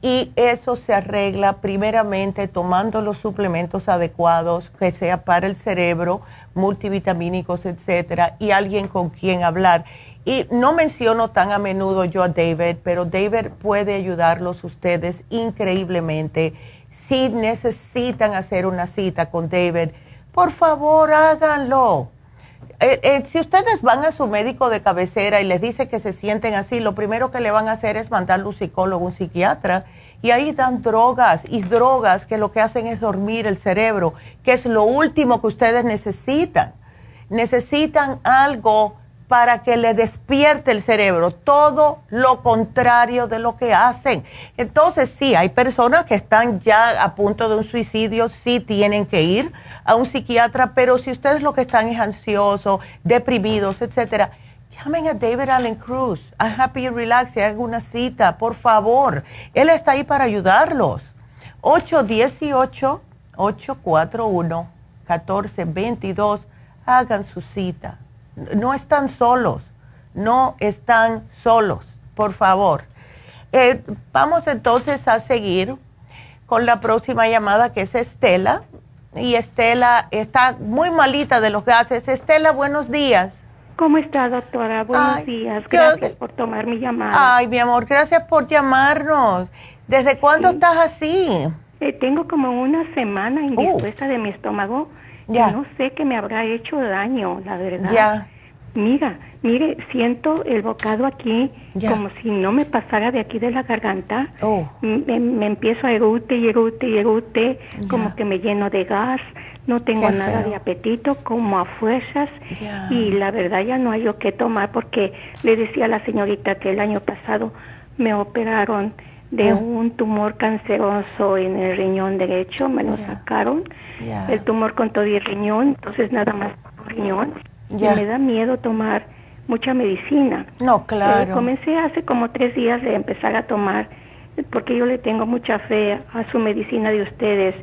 Y eso se arregla primeramente tomando los suplementos adecuados, que sea para el cerebro, multivitamínicos, etcétera, y alguien con quien hablar. Y no menciono tan a menudo yo a David, pero David puede ayudarlos ustedes increíblemente si necesitan hacer una cita con David, por favor háganlo. Eh, eh, si ustedes van a su médico de cabecera y les dice que se sienten así, lo primero que le van a hacer es mandarle un psicólogo, un psiquiatra, y ahí dan drogas y drogas que lo que hacen es dormir el cerebro, que es lo último que ustedes necesitan. Necesitan algo para que le despierte el cerebro, todo lo contrario de lo que hacen. Entonces, sí, hay personas que están ya a punto de un suicidio, sí tienen que ir a un psiquiatra, pero si ustedes lo que están es ansiosos, deprimidos, etcétera, llamen a David Allen Cruz, a Happy Relax y hagan una cita, por favor. Él está ahí para ayudarlos. 818-841-1422, hagan su cita no están solos. no están solos, por favor. Eh, vamos entonces a seguir con la próxima llamada que es Estela. Y Estela está muy malita de los gases. Estela, buenos días. ¿Cómo está, doctora? Buenos días. Gracias por tomar mi llamada. Ay, mi amor, gracias por llamarnos. ¿Desde cuándo estás así? Eh, tengo como una semana uh. indispuesta de mi estómago. Ya. No sé qué me habrá hecho daño, la verdad. Ya. Mira, mire, siento el bocado aquí como si no me pasara de aquí de la garganta. Oh. Me, empiezo a erute y erute y erute, como que me lleno de gas. No tengo nada de apetito, como a fuerzas. Y la verdad ya no hay lo que tomar porque le decía a la señorita que el año pasado me operaron de ah. un tumor canceroso en el riñón derecho, me lo sacaron. El tumor con todo el riñón, entonces nada más riñón y me da miedo tomar mucha medicina. No, claro. Eh, comencé hace como tres días de empezar a tomar, porque yo le tengo mucha fe a su medicina de ustedes.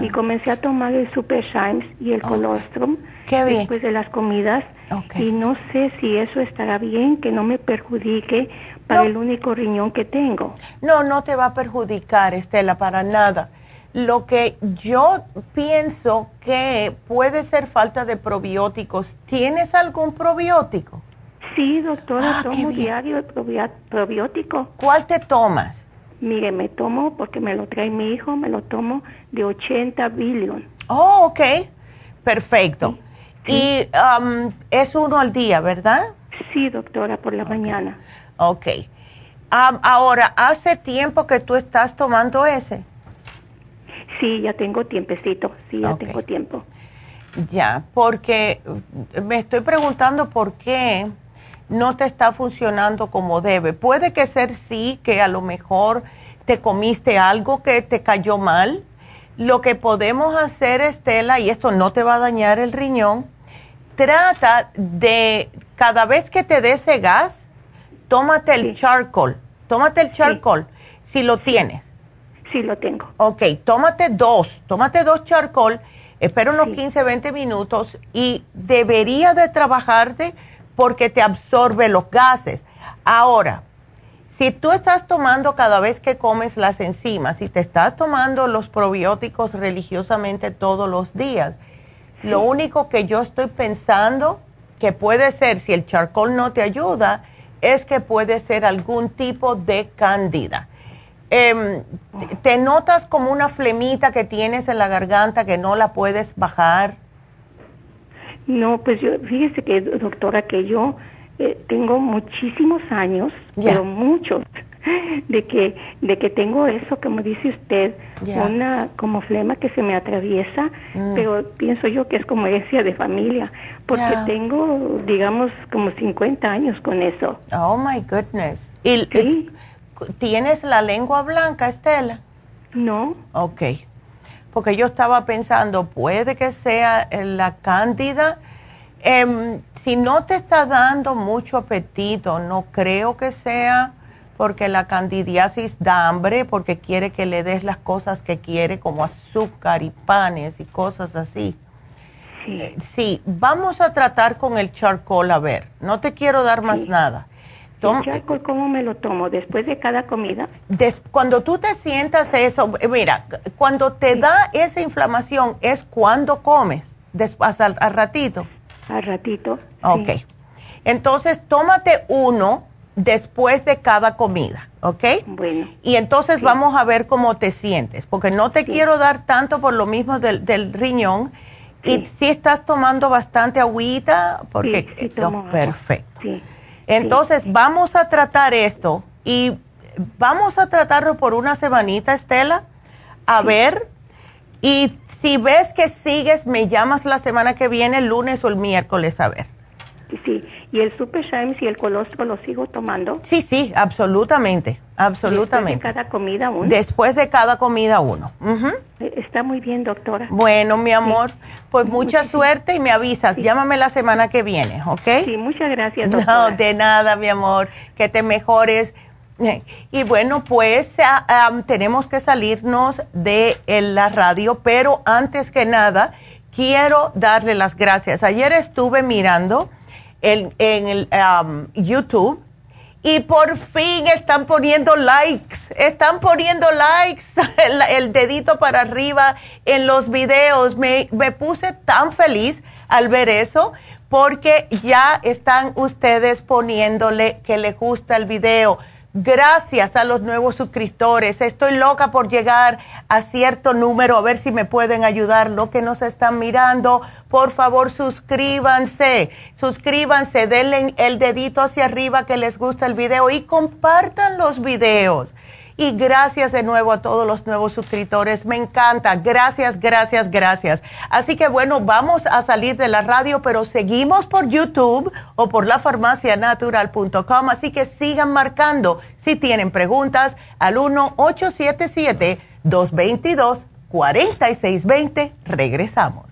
Y comencé a tomar el Super Shimes y el Colostrum después de las comidas. Y no sé si eso estará bien, que no me perjudique para el único riñón que tengo. No, no te va a perjudicar, Estela, para nada. Lo que yo pienso que puede ser falta de probióticos. ¿Tienes algún probiótico? Sí, doctora, ah, tomo diario el probiótico. ¿Cuál te tomas? Mire, me tomo, porque me lo trae mi hijo, me lo tomo de 80 billion. Oh, ok. Perfecto. Y um, es uno al día, ¿verdad? Sí, doctora, por la mañana. Ok. Um, ahora, ¿hace tiempo que tú estás tomando ese? Sí, ya tengo tiempecito, sí, ya tengo tiempo. Ya, porque me estoy preguntando por qué no te está funcionando como debe. Puede que ser sí, que a lo mejor te comiste algo que te cayó mal. Lo que podemos hacer, Estela, y esto no te va a dañar el riñón, trata de, cada vez que te dé ese gas, tómate el charcoal, tómate el charcoal, si lo tienes. Sí, lo tengo. Ok, tómate dos, tómate dos charcoal, espera unos 15, 20 minutos y debería de trabajarte porque te absorbe los gases. Ahora, si tú estás tomando cada vez que comes las enzimas, si te estás tomando los probióticos religiosamente todos los días, lo único que yo estoy pensando que puede ser, si el charcoal no te ayuda, es que puede ser algún tipo de cándida. Em, ¿Te notas como una flemita que tienes en la garganta que no la puedes bajar? No, pues yo, fíjese que, doctora, que yo eh, tengo muchísimos años, pero muchos, de que, de que tengo eso, como dice usted, una como flema que se me atraviesa, mm. pero pienso yo que es como herencia de familia, porque tengo, digamos, como 50 años con eso. Oh, my goodness. ¿Y, ¿Sí? ¿Tienes la lengua blanca, Estela? No. Ok. Porque yo estaba pensando, puede que sea la cándida. Em, si no te está dando mucho apetito, no creo que sea porque la candidiasis da hambre, porque quiere que le des las cosas que quiere, como azúcar y panes y cosas así. Sí. Eh, sí, vamos a tratar con el charcoal, a ver, no te quiero dar más nada. ¿Cómo me lo tomo? ¿Después de cada comida? cuando tú te sientas eso, eh, mira, cuando te da esa inflamación es cuando comes, después al, ratito. Al ratito. Ok. Entonces, tómate uno después de cada comida, ¿ok? Bueno. Y entonces vamos a ver cómo te sientes, porque no te quiero dar tanto por lo mismo del, del riñón. Y si estás tomando bastante agüita, porque... Sí, tomo perfecto. Entonces, vamos a tratar esto y vamos a tratarlo por una semanita, Estela, a ver. Y si ves que sigues, me llamas la semana que viene, el lunes o el miércoles, a ver. Sí, ¿y el Super Shimes y el colostro lo sigo tomando? Sí, sí, absolutamente, absolutamente. Después de cada comida uno. Después de cada comida uno. Eh, está muy bien, doctora. Bueno, mi amor, pues mucha suerte y me avisas. Llámame la semana que viene, ¿ok? Sí, muchas gracias, doctora. No, de nada, mi amor. Que te mejores. Y bueno, pues ah, tenemos que salirnos de la radio, pero antes que nada, quiero darle las gracias. Ayer estuve mirando en, el um, YouTube y por fin están poniendo likes, están poniendo likes, [laughs] el, dedito para arriba en los videos. Me, me, puse tan feliz al ver eso porque ya están ustedes poniéndole que les gusta el video. Gracias a los nuevos suscriptores. Estoy loca por llegar a cierto número, a ver si me pueden ayudar. Lo que nos están mirando, por favor, suscríbanse. Suscríbanse, denle el dedito hacia arriba que les gusta el video y compartan los videos. Y gracias de nuevo a todos los nuevos suscriptores. Me encanta. Gracias, gracias, gracias. Así que bueno, vamos a salir de la radio, pero seguimos por YouTube o por lafarmacianatural.com. Así que sigan marcando si tienen preguntas al 1-877-222-4620. Regresamos.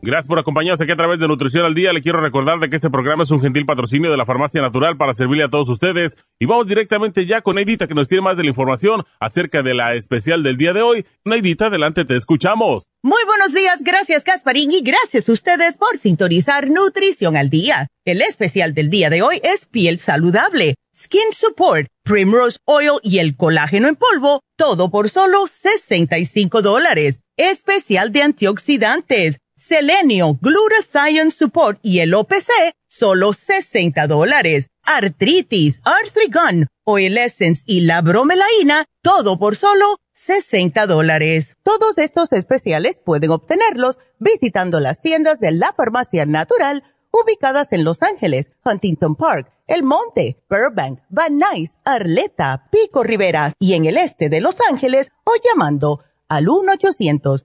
Gracias por acompañarnos aquí a través de Nutrición al Día. Le quiero recordar de que este programa es un gentil patrocinio de la Farmacia Natural para servirle a todos ustedes. Y vamos directamente ya con Neidita que nos tiene más de la información acerca de la especial del día de hoy. Neidita, adelante, te escuchamos. Muy buenos días, gracias Casparín y gracias a ustedes por sintonizar Nutrición al Día. El especial del día de hoy es piel saludable, skin support, primrose oil y el colágeno en polvo, todo por solo 65 dólares. Especial de antioxidantes Selenio, Glutathione Support y el OPC, solo 60 dólares. Artritis, Arthrigon, Oil Essence y la bromelaína, todo por solo 60 dólares. Todos estos especiales pueden obtenerlos visitando las tiendas de la farmacia natural ubicadas en Los Ángeles, Huntington Park, El Monte, Burbank, Van Nuys, Arleta, Pico Rivera y en el este de Los Ángeles o llamando al 1 800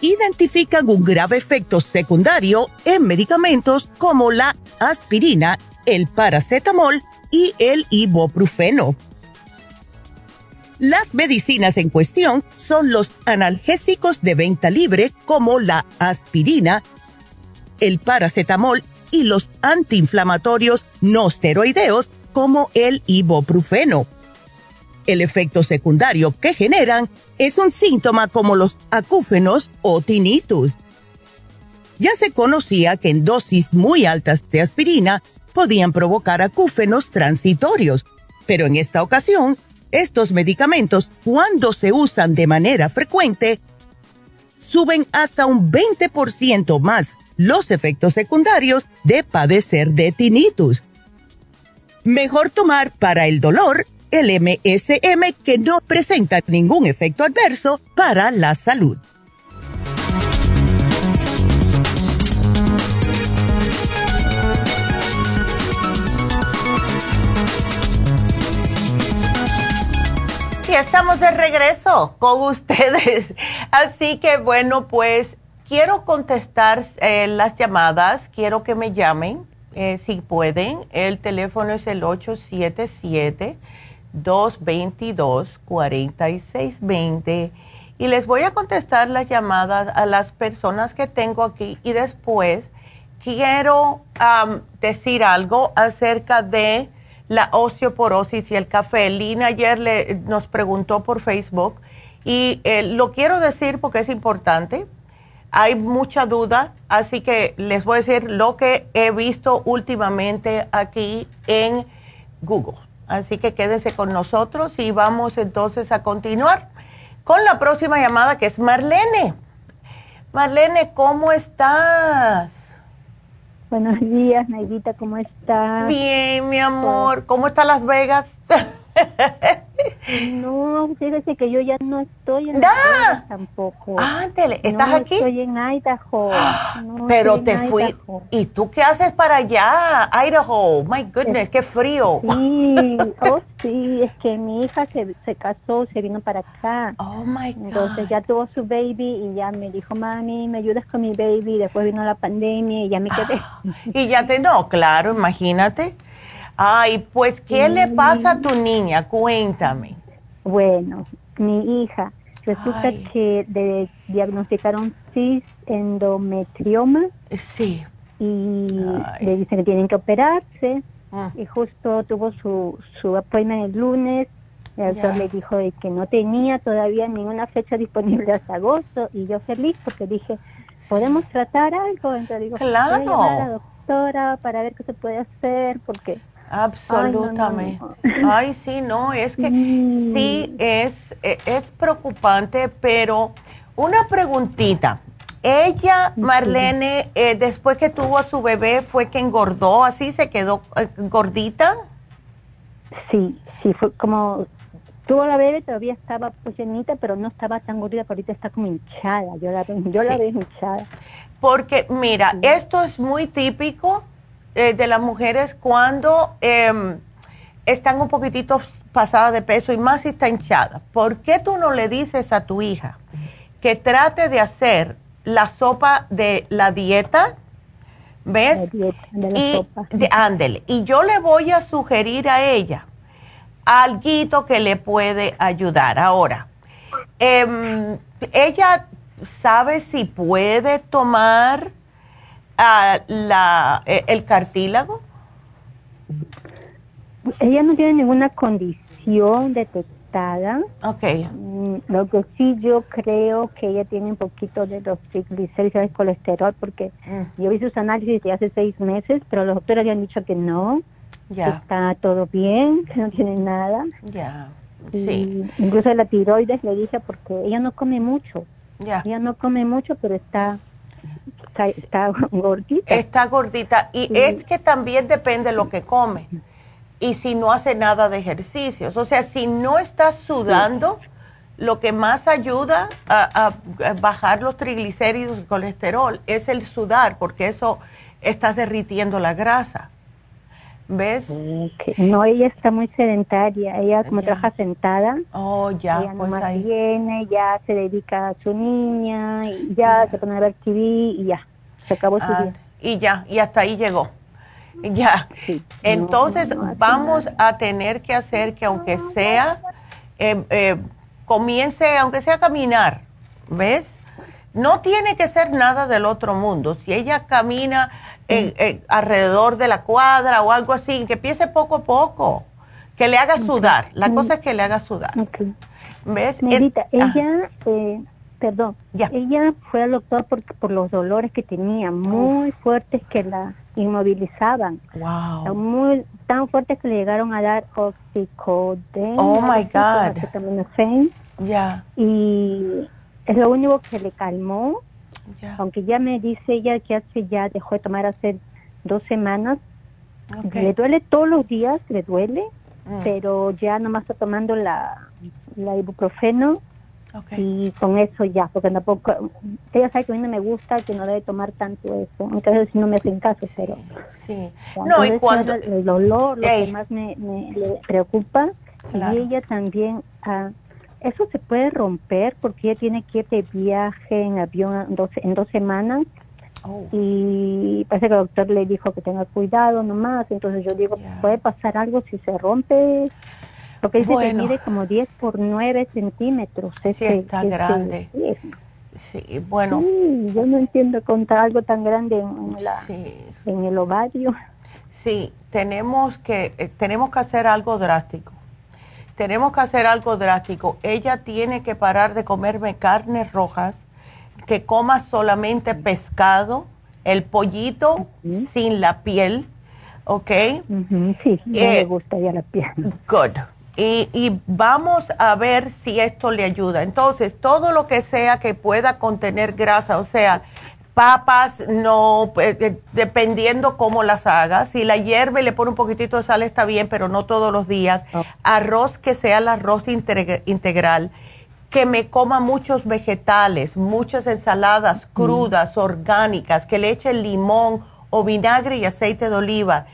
Identifican un grave efecto secundario en medicamentos como la aspirina, el paracetamol y el ibuprofeno. Las medicinas en cuestión son los analgésicos de venta libre como la aspirina, el paracetamol y los antiinflamatorios no esteroideos como el ibuprofeno el efecto secundario que generan es un síntoma como los acúfenos o tinnitus. Ya se conocía que en dosis muy altas de aspirina podían provocar acúfenos transitorios, pero en esta ocasión, estos medicamentos, cuando se usan de manera frecuente, suben hasta un 20% más los efectos secundarios de padecer de tinnitus. Mejor tomar para el dolor el MSM que no presenta ningún efecto adverso para la salud. Y estamos de regreso con ustedes. [laughs] Así que bueno, pues quiero contestar eh, las llamadas, quiero que me llamen eh, si pueden. El teléfono es el 877-222-4620. Y les voy a contestar las llamadas a las personas que tengo aquí y después quiero decir algo acerca de la osteoporosis y el café. Lina ayer le, nos preguntó por Facebook y eh, lo quiero decir porque es importante hay mucha duda, así que les voy a decir lo que he visto últimamente aquí en Google. Así que quédense con nosotros y vamos entonces a continuar con la próxima llamada que es Marlene. Marlene, ¿cómo estás? Buenos días, Naidita, ¿cómo estás? Bien, mi amor. ¿Cómo está Las Vegas? [laughs] [laughs] No, fíjese que yo ya no estoy en Las tampoco. Ándele, ¿estás aquí? Estoy en Idaho. Pero te fui. ¿Y tú qué haces para allá, Idaho? My goodness, qué frío. Sí, [laughs] oh sí, es que mi hija se, se casó, se vino para acá. Oh my God. Entonces ya tuvo su baby y ya me dijo, mami, ¿me ayudas con mi baby? Después vino la pandemia y ya me quedé. y ya te, no, claro, imagínate. Ay, pues, ¿qué le pasa a tu niña? Cuéntame. Bueno, mi hija, resulta que le diagnosticaron cis endometrioma. Sí. Y le dicen que tienen que operarse. Ah. Y justo tuvo su, su appointment el lunes. El doctor le dijo que no tenía todavía ninguna fecha disponible hasta agosto. Y yo feliz porque dije, ¿podemos tratar algo? Entonces digo, claro. Voy a la doctora para ver qué se puede hacer porque Absolutamente. Ay, sí, no, es que sí es, e, es preocupante, pero una preguntita. Ella, Marlene, eh, después que tuvo a su bebé, ¿fue que engordó así? ¿Se quedó eh, gordita? Sí, sí, fue como tuvo la bebé, todavía estaba pues llenita, pero no estaba tan gordita, ahorita está como hinchada. Yo la, yo la veo hinchada. Porque, mira, esto es muy típico eh, de las mujeres cuando em, están un poquitito pasadas de peso y más si está hinchada. ¿Por qué tú no le dices a tu hija que trate de hacer la sopa de la dieta? ¿Ves? y, ándele. Y yo le voy a sugerir a ella algo que le puede ayudar. Ahora, em, ella sabe si puede tomar la, eh, el cartílago? Ella no tiene ninguna condición detectada. Ok. Mm, lo que sí yo creo que ella tiene un poquito de los triglicéridos y colesterol porque mm. yo vi sus análisis de hace seis meses, pero los doctores habían dicho que no. Ya. Que está todo bien, que no tiene nada. Ya. Sí. Incluso la tiroides le dije porque ella no come mucho. Ya. Ella no come mucho, pero está está, [laughs] gordita. Está gordita. Y es que también depende de lo que come. Y si no hace nada de ejercicios. O sea, si no estás sudando, lo que más ayuda a, bajar los triglicéridos y colesterol es el sudar, porque eso estás derritiendo la grasa. ¿Ves? No, ella está muy sedentaria. Ella como trabaja sentada. Oh, ya, ella pues ahí. viene, ya se dedica a su niña, y ya se pone a ver TV y ya, se acabó su ah, día. Y ya, y hasta ahí llegó. Ya. Entonces vamos a tener que hacer que aunque sea, eh, eh, comience, aunque sea a caminar, ¿ves? No tiene que ser nada del otro mundo. Si ella camina alrededor de la cuadra o algo así, que empiece poco a poco, que le haga sudar. La cosa es que le haga sudar. ¿Ves? Medita, ella, eh, perdón, ella fue al doctor por, por los dolores que tenía, muy fuertes que la inmovilizaban. Wow. Muy, tan fuertes que le llegaron a dar oxicodén. Oh my God. Ya. Y es lo único que le calmó aunque ya me dice ella que hace ya dejó de tomar hace dos semanas. Le duele todos los días, le duele, mm. pero ya nomás está tomando la, la ibuprofeno. Y con eso ya, porque tampoco, ella sabe que a mí no me gusta, que no debe tomar tanto eso, aunque a veces no me hacen caso, pero... Sí, no, y cuando... El dolor, lo que más me, me preocupa, y ella también... Ah, eso se puede romper porque ella tiene que ir de viaje en avión en dos, en dos semanas Oh. Y parece que el doctor le dijo que tenga cuidado nomás. Entonces yo digo, puede pasar algo si se rompe. Porque dice que mide como 10 por 9 centímetros. Sí, está grande. Sí, bueno. yo no entiendo contar algo tan grande en, la, en el ovario. Sí, tenemos que, eh, tenemos que hacer algo drástico. Tenemos que hacer algo drástico. Ella tiene que parar de comerme carnes rojas, que coma solamente pescado, el pollito sin la piel, ¿ok? Sí, me eh, gusta ya la piel. Good y, vamos a ver si esto le ayuda. Entonces, todo lo que sea que pueda contener grasa, o sea, papas, no, eh, eh, dependiendo cómo las haga. Si la hierve y le pone un poquitito de sal está bien, pero no todos los días. Arroz que sea el arroz integral. Que me coma muchos vegetales, muchas ensaladas crudas, orgánicas, que le eche limón o vinagre y aceite de oliva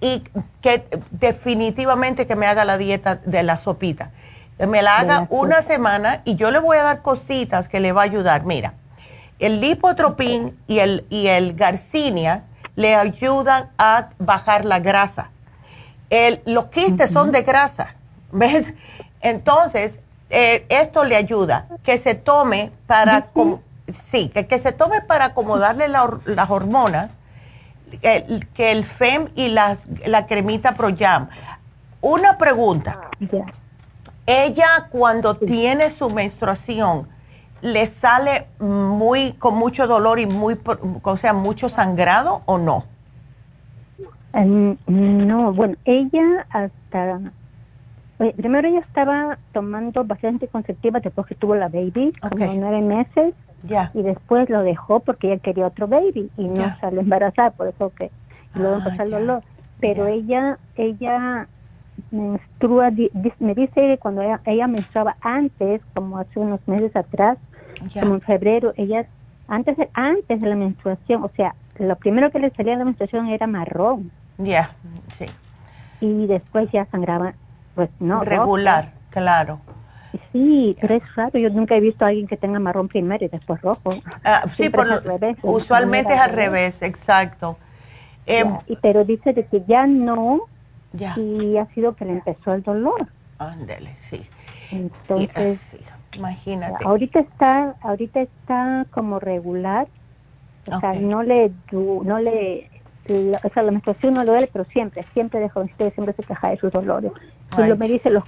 y que definitivamente que me haga la dieta de la sopita. Me la haga una semana y yo le voy a dar cositas que le va a ayudar. Mira, el lipotropín y el, y el garcinia le ayudan a bajar la grasa. El, los quistes son de grasa, [laughs] ¿ves? Entonces, eh, esto le ayuda que se tome para, sí, que, que, se tome para acomodarle las hormonas que el FEM y las, la cremita ProYam. Una pregunta. Ella cuando tiene su menstruación, ¿le sale muy con mucho dolor y muy, o sea, mucho sangrado o no? no, bueno, ella hasta primero ella estaba tomando bastante conceptiva después que tuvo la baby, como nueve meses. Y después lo dejó porque ella quería otro baby y no salió embarazada, por eso que luego empezó el dolor. Pero ella, ella menstrua, me dice que cuando ella, menstruaba antes, como hace unos meses atrás, como en febrero, ella, antes de, antes de la menstruación, o sea, lo primero que le salía de la menstruación era marrón. Ya, sí. Y después ya sangraba, pues no. Regular, claro. Sí, pero es raro. Yo nunca he visto a alguien que tenga marrón primero y después rojo. Ah, sí, por lo, revés, usualmente es al revés, exacto. Eh, y, pero dice de que ya no, ya. y ha sido que le empezó el dolor. Ándele, sí. Entonces, imagínate. Ahorita está, ahorita está como regular, o sea, no le, no le o sea, la menstruación no le duele, pero siempre, siempre de usted siempre se queja de sus dolores. Y lo, me dice los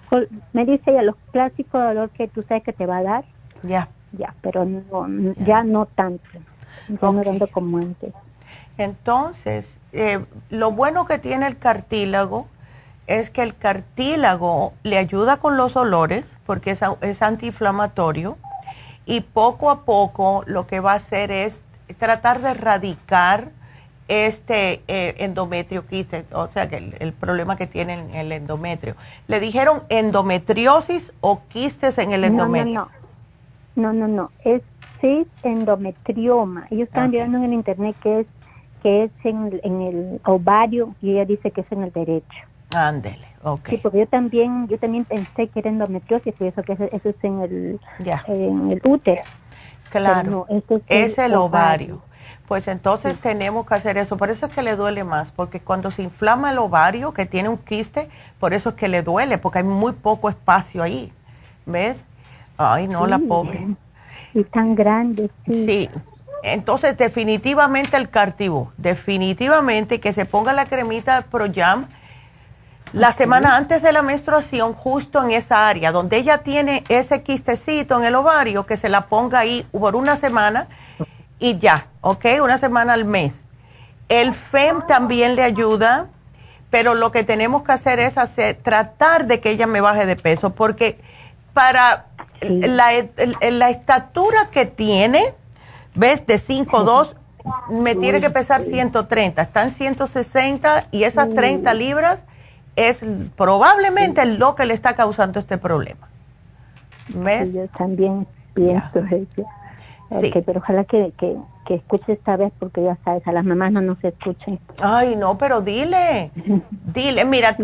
me dice ya los clásicos dolores que tú sabes que te va a dar. Ya. Ya, pero no, ya no tanto. Ya no tanto como antes. Entonces, eh, lo bueno que tiene el cartílago es que el cartílago le ayuda con los dolores porque es, es antiinflamatorio y poco a poco lo que va a hacer es tratar de erradicar este eh, endometrio quiste, o sea, que el, problema que tiene en el endometrio. ¿Le dijeron endometriosis o quistes en el endometrio? No, no, no, no, es cis endometrioma. Ellos están viendo en el internet que es que es en, el ovario y ella dice que es en el derecho. Ándele, ok. Sí, porque yo también, yo también pensé que era endometriosis y eso que eso, es en el, en el útero. Claro, es, el, ovario. Pues entonces tenemos que hacer eso. Por eso es que le duele más, porque cuando se inflama el ovario, que tiene un quiste, por eso es que le duele, porque hay muy poco espacio ahí. ¿Ves? Ay, no, la pobre. Y tan grande, sí. Sí. Entonces, definitivamente el cartivo, definitivamente que se ponga la cremita ProYam la semana antes de la menstruación, justo en esa área donde ella tiene ese quistecito en el ovario, que se la ponga ahí por una semana y ya, ¿ok? Una semana al mes. El FEM también le ayuda, pero lo que tenemos que hacer es hacer, tratar de que ella me baje de peso, porque para la, la, estatura que tiene, ¿ves? De 5'2", me tiene que pesar 130, están 160 y esas 30 libras es probablemente lo que le está causando este problema. ¿Ves? Yo también pienso eso. Sí. pero ojalá que, que, que, escuche esta vez porque ya sabes, a las mamás no nos escuchen. Ay, no, pero dile, [laughs] dile, mira,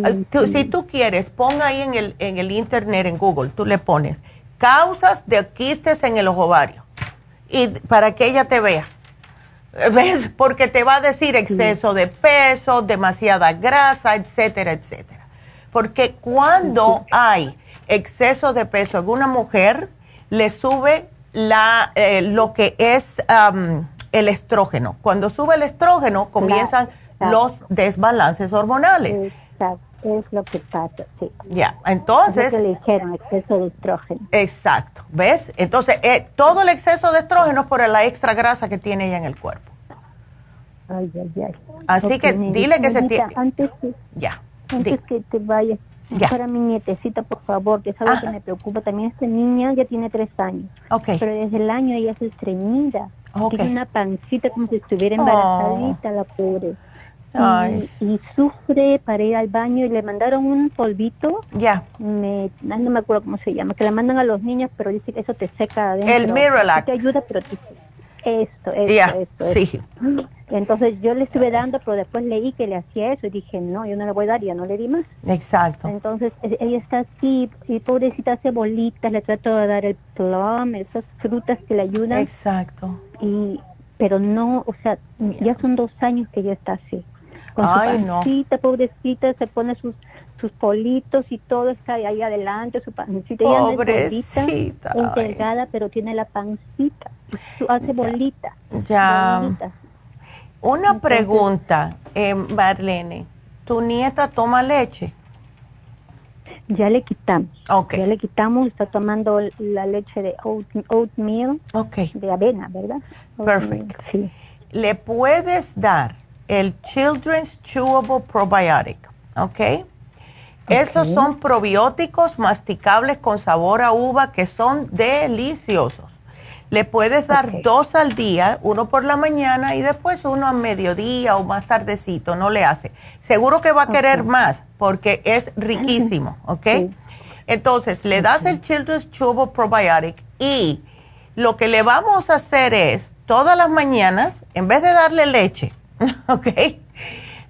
si tú quieres, pon ahí en el, en el internet, en Google, tú le pones causas de quistes en el ovario y para que ella te vea. ¿Ves? Porque te va a decir exceso de peso, demasiada grasa, etcétera, etcétera. Porque cuando hay exceso de peso en una mujer, le sube la, eh, lo que es el estrógeno. Cuando sube el estrógeno, comienzan los desbalances hormonales. Exacto, es lo que pasa, sí. Ya, entonces... Es lo que le dijeron, exceso de estrógeno. Exacto, ¿ves? Entonces, eh, todo el exceso de estrógeno es por la extra grasa que tiene ella en el cuerpo. Ay, ay, ay. Así que dile que se tiene... Antes que, ya. Antes que te vayas, para mi nietecita, por favor, que es algo que me preocupa. También esta niña ya tiene tres años. Okay. Pero desde el año ella es estreñida. Tiene una pancita como si estuviera embarazadita, la pobre. Y, sufre para ir al baño y le mandaron un polvito. Ya. Me, no me acuerdo cómo se llama, que le mandan a los niños, pero dice que eso te seca adentro. El Miralax. Te ayuda, pero te esto, esto, esto, sí. Entonces yo le estuve dando, pero después leí que le hacía eso y dije, no, yo no le voy a dar, ya no le di más. Exacto. Entonces ella está así, y pobrecita hace bolitas, le trato de dar el plum, esas frutas que le ayudan. Exacto. Y, pero no, o sea, ya son dos años que ella está así. Con Ay, su pancita, pobrecita, se pone sus sus politos y todo está ahí adelante, su pancita. Pobrecita. Ella es delgada, pero tiene la pancita hace bolita. Ya. Una pregunta, eh, Marlene. ¿Tu nieta toma leche? Ya le quitamos. Okay. Ya le quitamos, está tomando la leche de oatmeal, okay. de avena, ¿verdad? Perfecto. Sí. Le puedes dar el Children's Chewable Probiotic, ¿ok? Esos son probióticos masticables con sabor a uva que son deliciosos. Le puedes dar dos al día, uno por la mañana y después uno a mediodía o más tardecito, no le hace. Seguro que va a querer más porque es riquísimo, ¿ok? Entonces, le das el Children's Chewable Probiotic y lo que le vamos a hacer es, todas las mañanas, en vez de darle leche, [laughs] ¿ok?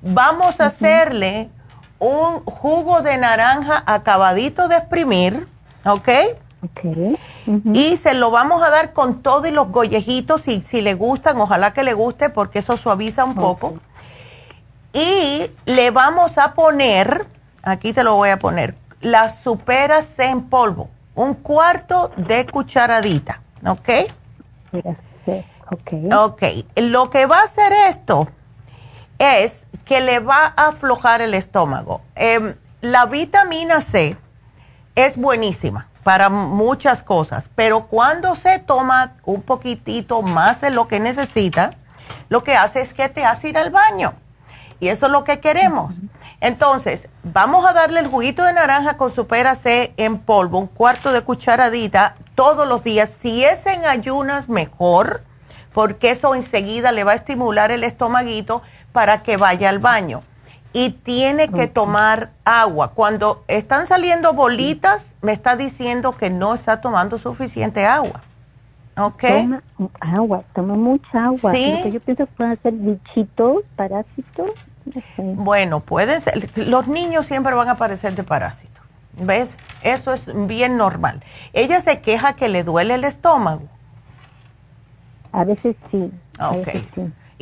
Vamos a hacerle un jugo de naranja acabadito de exprimir, ¿ok? Okay. Y se lo vamos a dar con todo y los gollejitos, y si le gustan, ojalá que le guste, porque eso suaviza un poco. Y le vamos a poner, aquí te lo voy a poner, las superas en polvo, un cuarto de cucharadita, ¿ok? Ok. Ok, lo que va a hacer esto es que le va a aflojar el estómago. Em, la vitamina C es buenísima para muchas cosas, pero cuando se toma un poquitito más de lo que necesita, lo que hace es que te hace ir al baño. Y eso es lo que queremos. Entonces, vamos a darle el juguito de naranja con supera C en polvo, un cuarto de cucharadita todos los días. Si es en ayunas, mejor, porque eso enseguida le va a estimular el estomaguito para que vaya al baño y tiene que tomar agua. Cuando están saliendo bolitas, me está diciendo que no está tomando suficiente agua. ¿Ok? Toma agua, toma mucha agua. Sí. yo pienso que pueden ser bichitos, parásitos. Bueno, pueden ser. Los niños siempre van a parecer de parásitos. ¿Ves? Eso es bien normal. Ella se queja que le duele el estómago. A veces sí. Ok.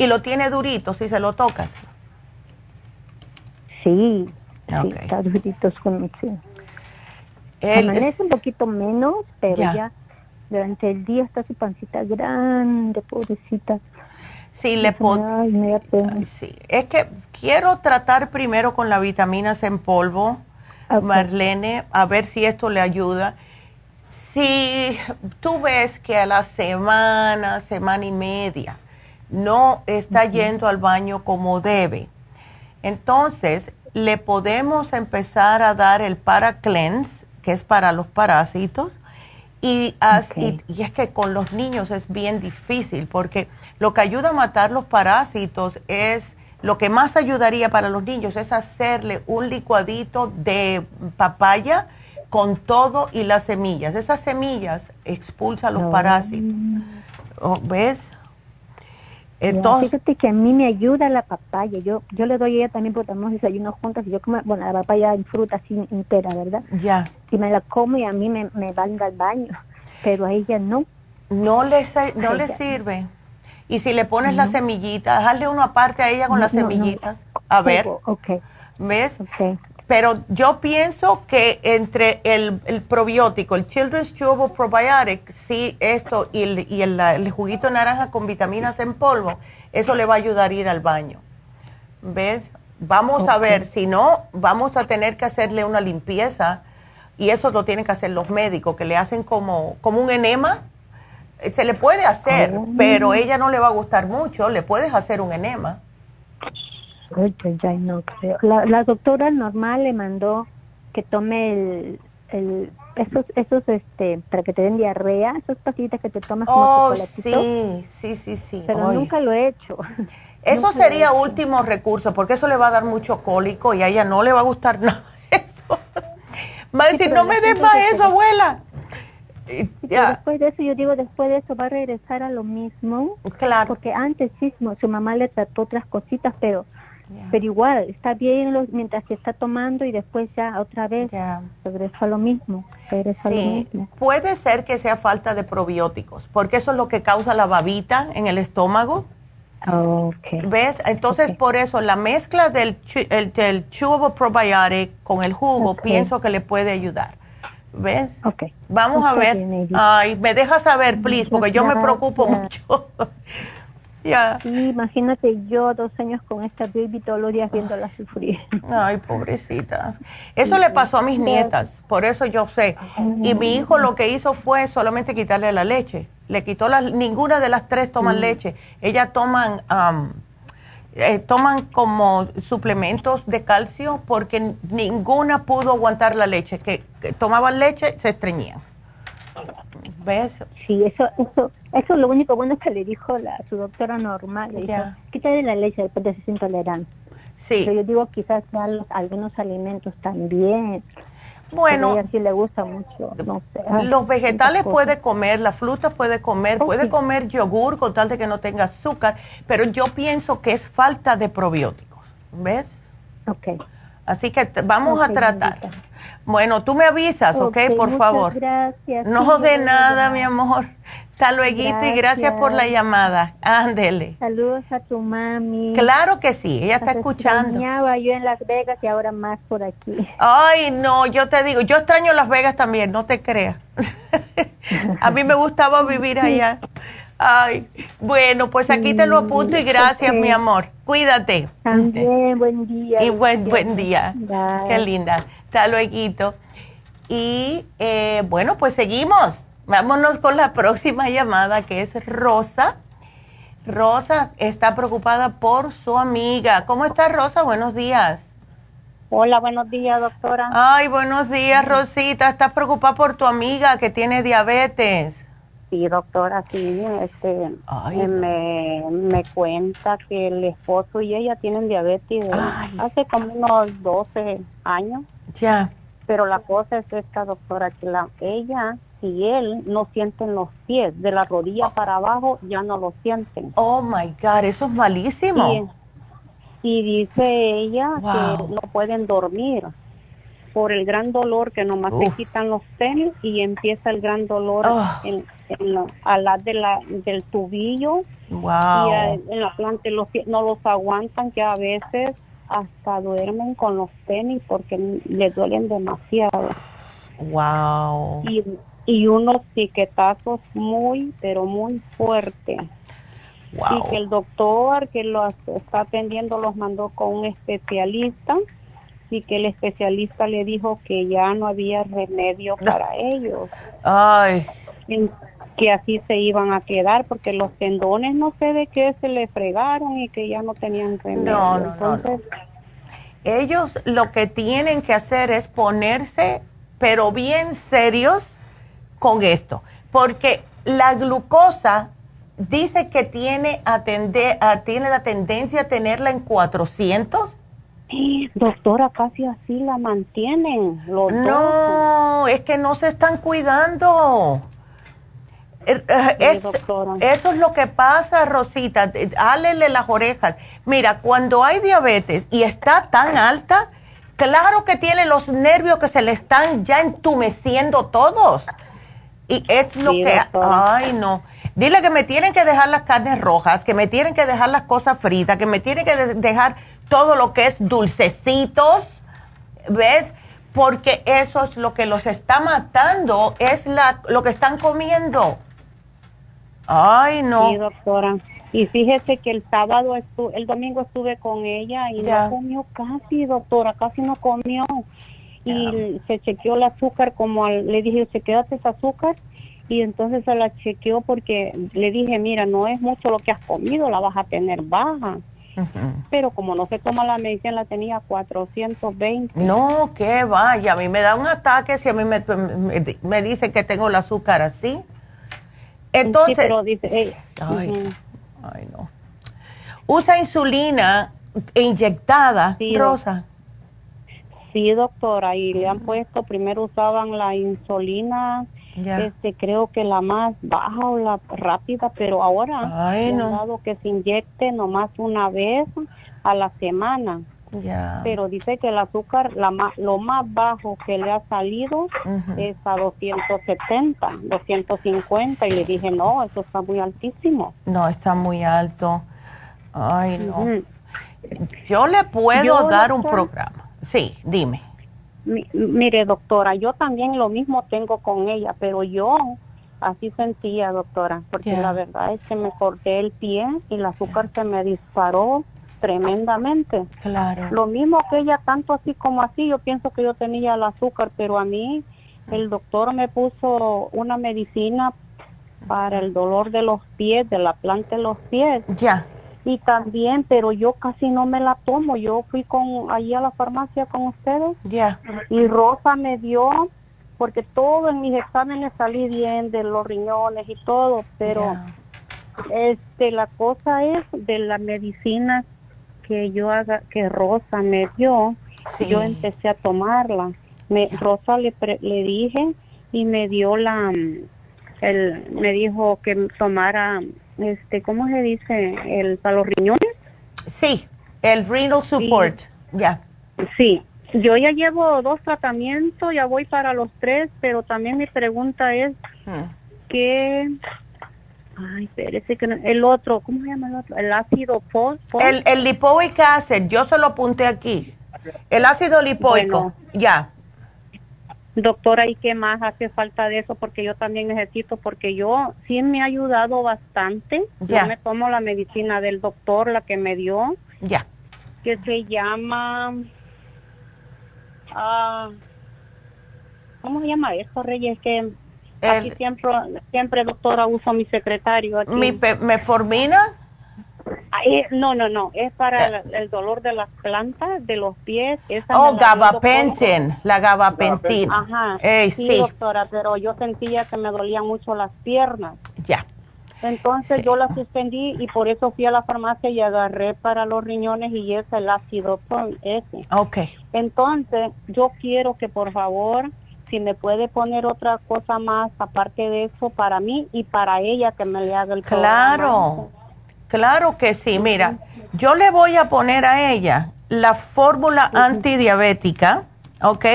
Y lo tiene durito si se lo tocas. Sí, sí está duritos con sí. Amanece un poquito menos, pero ya. durante el día está su pancita grande, pobrecita. Sí, le puedo. Sí, es que quiero tratar primero con la vitaminas en polvo, Marlene, a ver si esto le ayuda. Si tú ves que a la semana, semana y media, no está yendo al baño como debe, entonces, le podemos empezar a dar el Paracleanse, que es para los parásitos, y, y, es que con los niños es bien difícil, porque lo que ayuda a matar los parásitos es, lo que más ayudaría para los niños es hacerle un licuadito de papaya con todo y las semillas. Esas semillas expulsan los parásitos. Oh, ¿Ves? Entonces, fíjate que a mí me ayuda la papaya. Yo yo le doy a ella también porque tenemos desayuno juntas y yo como, bueno, la papaya en fruta así entera, ¿verdad? Ya. Y me la como y a mí me, me van al baño, pero a ella no. No le, no le sirve. Y si le pones las semillitas, hazle uno aparte a ella con las semillitas. A ver. Ok. ¿Ves? Pero yo pienso que entre el, probiótico, el Children's Chewable Probiotic, sí, esto y, el, y el, juguito de naranja con vitaminas en polvo, eso le va a ayudar a ir al baño. ¿Ves? Vamos a ver, si no, vamos a tener que hacerle una limpieza y eso lo tienen que hacer los médicos, que le hacen como, como un enema. Se le puede hacer, ah. pero ella no le va a gustar mucho, le puedes hacer un enema. Ya no creo. La, la, doctora normal le mandó que tome el, el esos, esos, este, para que te den diarrea, esas pastillitas que te tomas oh, sí, sí, sí, sí. Pero nunca lo he hecho. [laughs] Eso sería último recurso, porque eso le va a dar mucho cólico y a ella no le va a gustar [laughs] nada eso. Va a decir, no me des más eso, abuela. después de eso, yo digo, después de eso va a regresar a lo mismo. Claro. Porque antes sí, su mamá le trató otras cositas, pero pero igual, está bien mientras que está tomando y después ya otra vez regresó a lo mismo. Regresa a lo mismo. Puede ser que sea falta de probióticos, porque eso es lo que causa la babita en el estómago. Okay. ¿Ves? Entonces, por eso la mezcla del, el, del chewable probiotic con el jugo, pienso que le puede ayudar. ¿Ves? Vamos a ver. Ay, me deja saber, please, porque yo me preocupo mucho. [laughs] ya. imagínate yo dos años con esta baby todos los días viéndola sufrir. Ay, pobrecita. Eso le pasó a mis nietas, por eso yo sé. Y mi hijo lo que hizo fue solamente quitarle la leche le quitó las, ninguna de las tres toman leche. Ellas toman, eh, toman como suplementos de calcio porque ninguna pudo aguantar la leche. Que, tomaban leche, se estreñían. ¿Ves? Sí, eso, eso, eso es lo único bueno que le dijo la, su doctora normal. Le dijo, quítale la leche después de ser intolerante. Sí. Pero yo digo quizás sean algunos alimentos también. Bueno, le gusta mucho, los vegetales puede comer, las frutas puede comer, puede comer yogur con tal de que no tenga azúcar, pero yo pienso que es falta de probióticos, ¿ves? Ok. Así que vamos a tratar. Bueno, tú me avisas, ¿ok? Por favor. Gracias. No de nada, mi amor. Hasta luego y gracias por la llamada. Ándele. Saludos a tu mami. Claro que sí, ella está escuchando. yo en Las Vegas y ahora más por aquí. Ay, no, yo te digo, yo extraño Las Vegas también, no te creas. [laughs] a mí me gustaba [laughs] vivir allá. Ay, bueno, pues aquí te lo apunto y gracias, mi amor. Cuídate. También, buen día. Y buen, buen día. Qué linda. Hasta luego. Y eh, bueno, pues seguimos. Vámonos con la próxima llamada que es Rosa. Rosa está preocupada por su amiga. ¿Cómo está Rosa? Buenos días. Hola, buenos días, doctora. Ay, buenos días, Rosita. ¿Estás preocupada por tu amiga que tiene diabetes? Sí, doctora, sí. Este, me, me cuenta que el esposo y ella tienen diabetes hace como unos 12 años. Ya. Pero la cosa es esta, doctora, que la, ella y él no sienten los pies, de la rodilla oh. para abajo ya no lo sienten. Oh my God, eso es malísimo. Y, dice ella que no pueden dormir por el gran dolor que nomás se quitan los tenis y empieza el gran dolor oh. en, a la, de la del tubillo wow. y en la planta los pies no los aguantan que a veces hasta duermen con los tenis porque les duelen demasiado. Wow. Y y unos piquetazos muy, pero muy fuertes. Y que el doctor que lo está atendiendo los mandó con un especialista y que el especialista le dijo que ya no había remedio para ellos. Ay. que así se iban a quedar porque los tendones no sé de qué se le fregaron y que ya no tenían remedio. No, no, Entonces, Ellos lo que tienen que hacer es ponerse, pero bien serios, con esto, porque la glucosa dice que tiene, tiene la tendencia a tenerla en 400. Doctora, casi así la mantienen los No, es que no se están cuidando. Er, eh, eso es lo que pasa, Rosita. Álele las orejas. Mira, cuando hay diabetes y está tan alta, claro que tiene los nervios que se le están ya entumeciendo todos. Y es lo que, ay no, Dile que me tienen que dejar las carnes rojas, que me tienen que dejar las cosas fritas, que me tienen que dejar todo lo que es dulcecitos, ¿ves? Porque eso es lo que los está matando, es la, lo que están comiendo. Ay, no. Sí, doctora. Y fíjese que el sábado, el domingo estuve con ella y no comió casi, doctora, casi no comió. Y se chequeó el azúcar, como le dije, se quédate ese azúcar. Y entonces se la chequeó porque le dije, mira, no es mucho lo que has comido, la vas a tener baja. Pero como no se toma la medicina, la tenía 420. No, que vaya, a mí me da un ataque si a mí me, me, dice que tengo el azúcar así. Entonces, dice, ay, ay, no. Usa insulina inyectada, Rosa. Sí, doctora, y le han puesto, primero usaban la insulina, este, creo que la más baja o la rápida, pero ahora Ay, no. dado que se inyecte nomás una vez a la semana. Pero dice que el azúcar, la lo más bajo que le ha salido es a 270, 250 y le dije, no, eso está muy altísimo. No, está muy alto. Ay, no. Yo le puedo dar un programa. Sí, dime mire, doctora, yo también lo mismo tengo con ella, pero yo así sentía, doctora, porque la verdad es que me corté el pie y el azúcar se me disparó tremendamente. Claro. Lo mismo que ella, tanto así como así, yo pienso que yo tenía el azúcar, pero a mí el doctor me puso una medicina para el dolor de los pies, de la planta de los pies. Ya y también, pero yo casi no me la tomo. Yo fui con allí a la farmacia con ustedes. Ya. Y Rosa me dio porque todo en mis exámenes salí bien de los riñones y todo, pero este la cosa es de la medicina que yo haga que Rosa me dio, yo empecé a tomarla. Me Rosa le le dije y me dio la el me dijo que tomara este, ¿cómo se dice? El para los riñones. Sí, el renal support, ya. Sí, yo ya llevo dos tratamientos, ya voy para los tres, pero también mi pregunta es hmm. que Ay, espérese que el otro, ¿cómo se llama el otro? El ácido post. El, el lipoic acid, yo se lo apunté aquí. El ácido lipoico, ya. Doctora, ¿y qué más hace falta de eso? Porque yo también necesito, porque yo sí me ha ayudado bastante. Ya. Yo me tomo la medicina del doctor, la que me dio. Ya. Que se llama... Uh, ¿Cómo se llama eso, Reyes? Que aquí siempre, siempre, doctora, uso mi secretario. Aquí. ¿Mi meformina? No, no, no, es para el, dolor de las plantas, de los pies. oh, gabapentin, la gabapentin. Ajá, sí, doctora, pero yo sentía que me dolían mucho las piernas. Ya. Entonces yo la suspendí y por eso fui a la farmacia y agarré para los riñones y es el ácido ese. Ok. Entonces yo quiero que por favor, si me puede poner otra cosa más aparte de eso para mí y para ella que me le haga el Claro. Claro que sí, mira, yo le voy a poner a ella la fórmula antidiabética, ¿ok?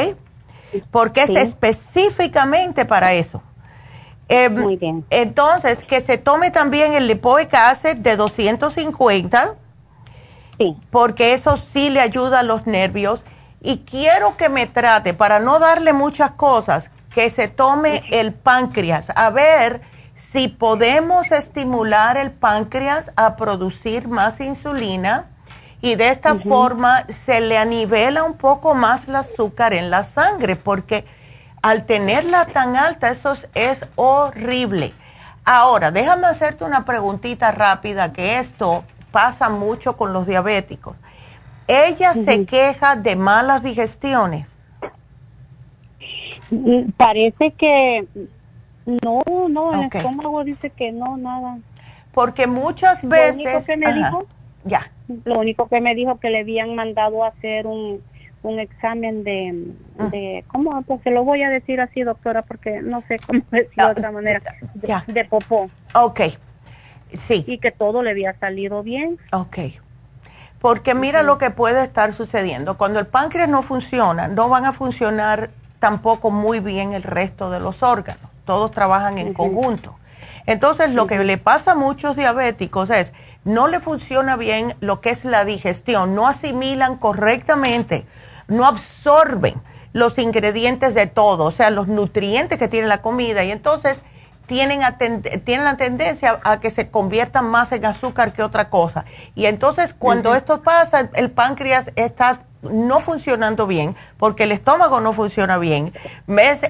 Porque es específicamente para eso. Em, Muy bien. Entonces, que se tome también el lipoic acid de 250. Sí. Porque eso sí le ayuda a los nervios. Y quiero que me trate, para no darle muchas cosas, que se tome el páncreas. A ver si podemos estimular el páncreas a producir más insulina y de esta forma se le anivela un poco más el azúcar en la sangre, porque al tenerla tan alta eso es horrible. Ahora, déjame hacerte una preguntita rápida, que esto pasa mucho con los diabéticos. ¿Ella se queja de malas digestiones? Mm, parece que no, no, el estómago dice que no, nada. Porque muchas veces... Lo único que me dijo... Ya. Lo único que me dijo que le habían mandado a hacer un, un examen de, ah. de... ¿Cómo? Pues se lo voy a decir así, doctora, porque no sé cómo [laughs] decirlo de otra manera. De, ya. de popó. Ok. Sí. Y que todo le había salido bien. Ok. Porque mira lo que puede estar sucediendo. Cuando el páncreas no funciona, no van a funcionar tampoco muy bien el resto de los órganos todos trabajan en conjunto. Entonces, lo que le pasa a muchos diabéticos es, no le funciona bien lo que es la digestión, no asimilan correctamente, no absorben los ingredientes de todo, o sea, los nutrientes que tiene la comida, y entonces tienen, tienen la tendencia a que se conviertan más en azúcar que otra cosa. Y entonces cuando esto pasa, el páncreas está no funcionando bien, porque el estómago no funciona bien.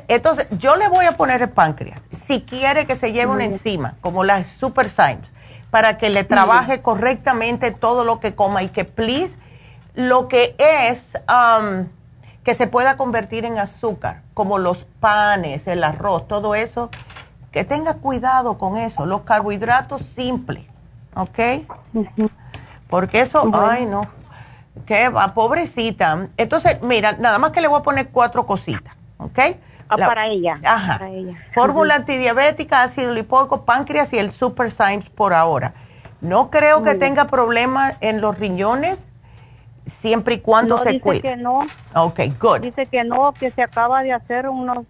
Entonces, yo le voy a poner el páncreas, si quiere que se lleve una enzima, como la Super Symes, para que le trabaje correctamente todo lo que coma y que, please, lo que es um, que se pueda convertir en azúcar, como los panes, el arroz, todo eso, que tenga cuidado con eso, los carbohidratos simples, ¿ok? Porque eso, ay no ¿Qué va? Pobrecita. Entonces, mira, nada más que le voy a poner cuatro cositas, ¿ok? Ah, para ella. Ajá. Fórmula antidiabética, ácido lipóico, páncreas y el Super Symes por ahora. No creo que tenga problemas en los riñones siempre y cuando se cuide. Dice que no. Ok, good. Dice que no, que se acaba de hacer unos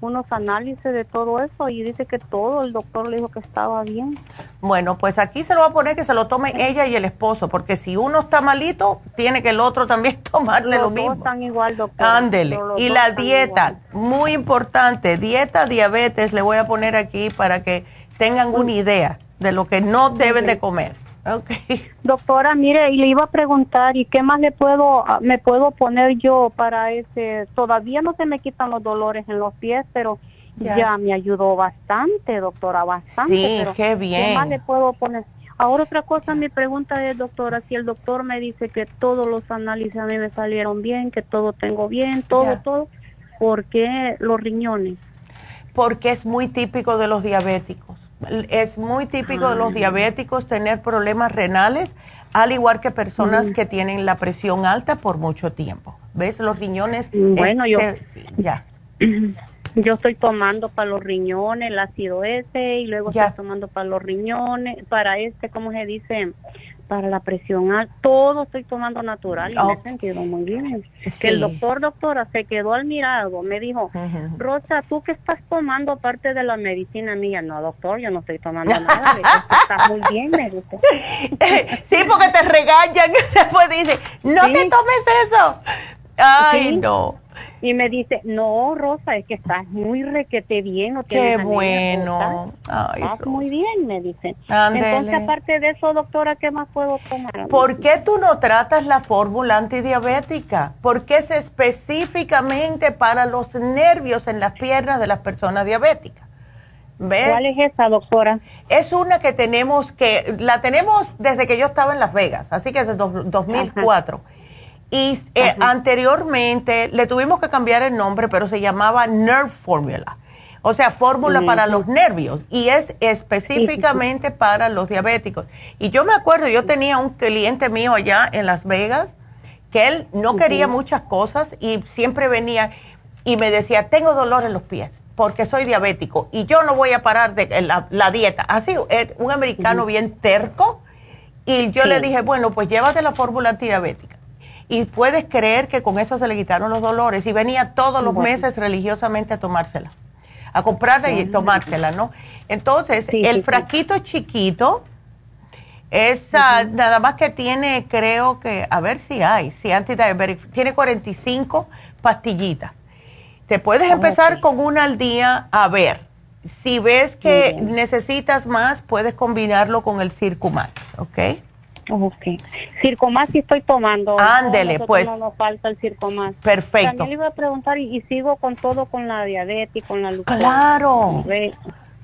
unos análisis de todo eso y dice que todo, el doctor le dijo que estaba bien. Bueno, pues aquí se lo va a poner que se lo tome ella y el esposo, porque si uno está malito, tiene que el otro también [laughs] tomarle lo mismo. están igual, doctor. Ándele. Y la dieta, muy importante, dieta diabetes, le voy a poner aquí para que tengan una idea de lo que no deben de comer. Okay. [laughs] Doctora, mire, y le iba a preguntar, ¿y qué más le puedo, ah, me puedo poner yo para ese? Todavía no se me quitan los dolores en los pies, pero ya, me ayudó bastante, doctora, bastante. Sí, qué bien. ¿Qué más le puedo poner? Ahora otra cosa, mi pregunta es, doctora, si el doctor me dice que todos los análisis a mí me salieron bien, que todo tengo bien, todo, todo, ¿por qué los riñones? Porque es muy típico de los diabéticos es muy típico de los diabéticos tener problemas renales, al igual que personas que tienen la presión alta por mucho tiempo. ¿Ves? Los riñones. Bueno, yo. ya. [clears throat] Yo estoy tomando para los riñones el ácido ese y luego estoy tomando para los riñones, para este, ¿cómo se dice? Para la presión alta, todo estoy tomando natural y me he sentido muy bien. Que el doctor, doctora, se quedó al mirado, me dijo, Rosa, ¿tú qué estás tomando aparte de la medicina mía? No, doctor, yo no estoy tomando nada, estás muy bien, me dice. [laughs] sí, porque te regañan, [laughs] después dice, no te tomes eso. Ay, no. Y me dice, no, Rosa, es que estás muy requete bien. Qué bueno. estás muy bien, me dice. Entonces, aparte de eso, doctora, ¿qué más puedo tomar? ¿Por qué tú no tratas la fórmula antidiabética? Porque es específicamente para los nervios en las piernas de las personas diabéticas. ¿Ves? ¿Cuál es esa, doctora? Es una que tenemos que, la tenemos desde que yo estaba en Las Vegas, así que desde 2004. Y eh, anteriormente le tuvimos que cambiar el nombre, pero se llamaba Nerve Formula. O sea, fórmula para los nervios y es específicamente para los diabéticos. Y yo me acuerdo, yo tenía un cliente mío allá en Las Vegas que él no quería muchas cosas y siempre venía y me decía, tengo dolor en los pies porque soy diabético y yo no voy a parar de la, dieta. Así, eh, un americano bien terco. Y yo le dije, bueno, pues llévate la fórmula antidiabética y puedes creer que con eso se le quitaron los dolores y venía todos los meses religiosamente a tomársela, a comprarla y tomársela, ¿no? Entonces, el frasquito chiquito es nada más que tiene, creo que, a ver si hay, si antidiabético, tiene 45 pastillitas. Te puedes empezar con una al día a ver. Si ves que necesitas más, puedes combinarlo con el Circumax, ¿ok? Ok. Circomás sí estoy tomando. Ándele, pues. No nos falta el circomás. Perfecto. También le iba a preguntar, y, sigo con todo, con la diabetes, con la luz. Claro.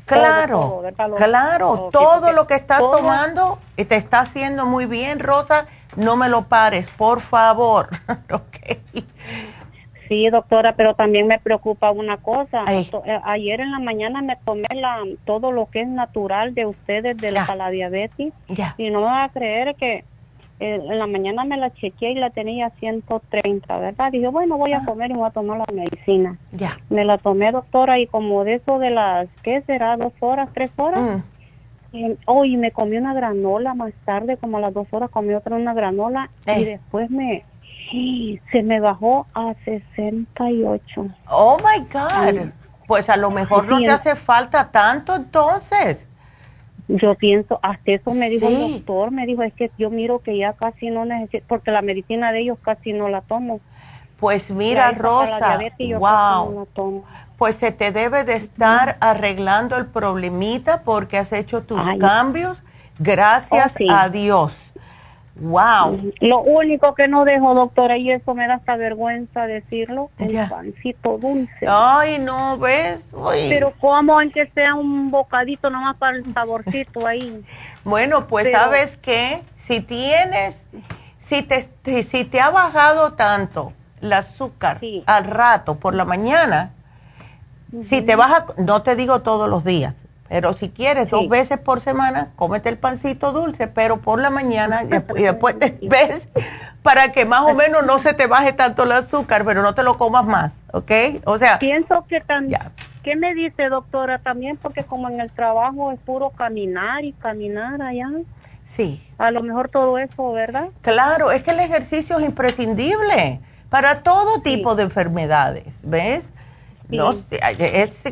Claro, claro, todo lo que estás tomando y te está haciendo muy bien, Rosa, no me lo pares, por favor. [laughs] okay. Sí, doctora, pero también me preocupa una cosa. Eh, ayer en la mañana me tomé la, todo lo que es natural de ustedes de la, la diabetes y no me va a creer que eh, en la mañana me la chequeé y la tenía 130, ¿verdad? Dije, bueno, voy a ah. comer y voy a tomar la medicina. Ya. Me la tomé, doctora, y como de eso de las, ¿qué será? ¿Dos horas, tres horas? Mm. Oh, y me comí una granola más tarde, como a las dos horas comí otra una granola y después me se me bajó a 68. Oh my God. Pues a lo mejor no te hace falta tanto entonces. Yo pienso, hasta eso me dijo el doctor, me dijo, es que yo miro que ya casi no necesito, porque la medicina de ellos casi no la tomo. Pues mira, Rosa, wow. pues se te debe de estar arreglando el problemita porque has hecho tus cambios, gracias oh, a Dios. Wow. Lo único que no dejo, doctora, y eso me da hasta vergüenza decirlo, el pancito dulce. Ay, no, ¿ves? Pero como que sea un bocadito nomás para el saborcito ahí. [laughs] Bueno, pues sabes qué, si tienes, si te, si te ha bajado tanto el azúcar al rato por la mañana, si te baja, no te digo todos los días, pero si quieres, dos veces por semana, cómete el pancito dulce, pero por la mañana y después te [laughs] ves para que más o menos no se te baje tanto el azúcar, pero no te lo comas más, ¿ok? O sea... Pienso que también... ¿Qué me dice, doctora? También porque como en el trabajo es puro caminar y caminar allá. Sí. A lo mejor todo eso, ¿verdad? Claro, es que el ejercicio es imprescindible para todo tipo de enfermedades, ¿ves? No, es,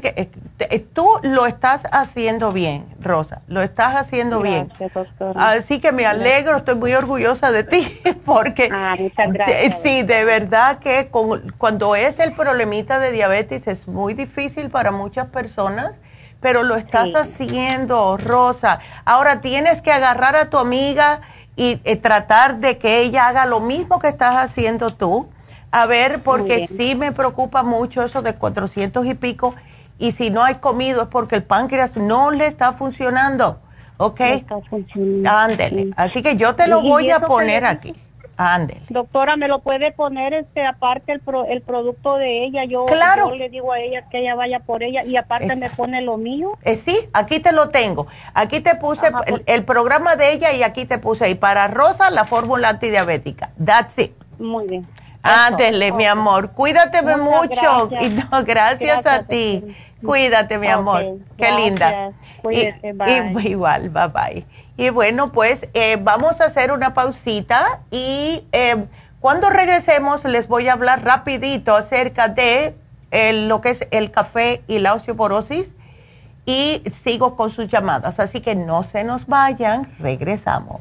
tú lo estás haciendo bien, Rosa, lo estás haciendo bien. Así que me alegro, estoy muy orgullosa de ti, [laughs] porque ah, gracias. sí, de verdad que cuando es el problemita de diabetes es muy difícil para muchas personas, pero lo estás haciendo, Rosa. Ahora tienes que agarrar a tu amiga y eh, tratar de que ella haga lo mismo que estás haciendo tú a ver, porque sí me preocupa mucho eso de 400 y pico. Y si no hay comido es porque el páncreas no le está funcionando. ¿Ok? Ándele. Así que yo te lo voy a poner aquí. Ándele. Doctora, ¿me lo puede poner este aparte el, el producto de ella? Yo, claro. le digo a ella que ella vaya por ella y aparte me pone lo mío. Eh, sí, aquí te lo tengo. Aquí te puse el, programa de ella y aquí te puse. Y para Rosa, la fórmula antidiabética. That's it. Muy bien. Ándele, mi amor. Cuídate mucho. Y no, gracias, a ti. Cuídate, mi amor. Qué linda. Cuídate, y, igual, bye bye. Y bueno, pues eh, vamos a hacer una pausita y eh, cuando regresemos les voy a hablar rapidito acerca de lo que es el café y la osteoporosis y sigo con sus llamadas. Así que no se nos vayan, regresamos.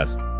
Yes.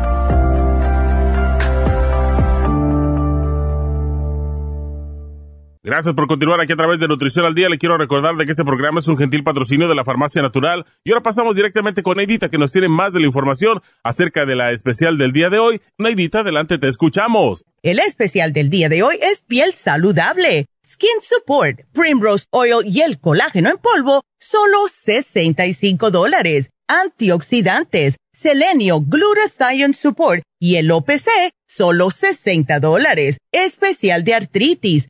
Gracias por continuar aquí a través de Nutrición al Día. Le quiero recordar de que este programa es un gentil patrocinio de la Farmacia Natural. Y ahora pasamos directamente con Neidita, que nos tiene más de la información acerca de la especial del día de hoy. Neidita, adelante, te escuchamos. El especial del día de hoy es piel saludable, Skin Support, Primrose Oil y el colágeno en polvo, solo 65 dólares. Antioxidantes Selenio, Glutathione Support y el OPC, solo 60 dólares. Especial de artritis,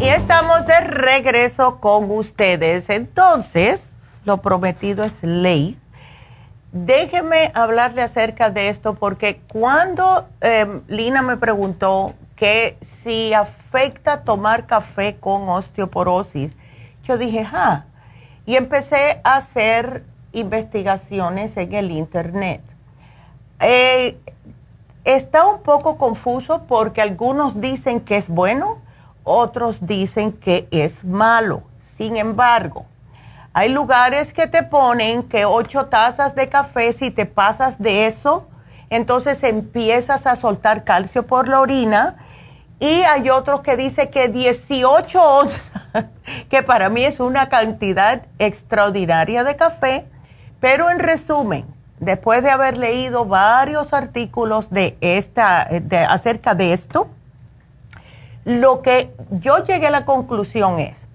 Y estamos de regreso con ustedes. Entonces, lo prometido es ley. Déjeme hablarle acerca de esto porque cuando em, Lina me preguntó que si afecta tomar café con osteoporosis, yo dije, ah, y empecé a hacer investigaciones en el Internet. Eh, está un poco confuso porque algunos dicen que es bueno, otros dicen que es malo. Sin embargo, hay lugares que te ponen que ocho tazas de café, si te pasas de eso, entonces empiezas a soltar calcio por la orina. Y hay otros que dicen que 18 onzas, [laughs] que para mí es una cantidad extraordinaria de café. Pero en resumen, después de haber leído varios artículos de esta, de, acerca de esto, lo que yo llegué a la conclusión es,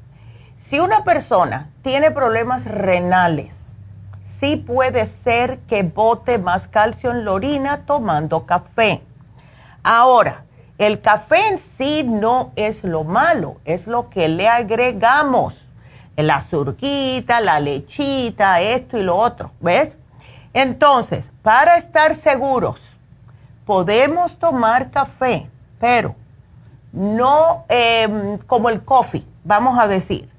si una persona tiene problemas renales, sí puede ser que bote más calcio en la orina tomando café. Ahora, el café en sí no es lo malo, es lo que le agregamos. La azurquita, la lechita, esto y lo otro, ¿ves? Entonces, para estar seguros, podemos tomar café, pero no em, como el coffee, vamos a decir,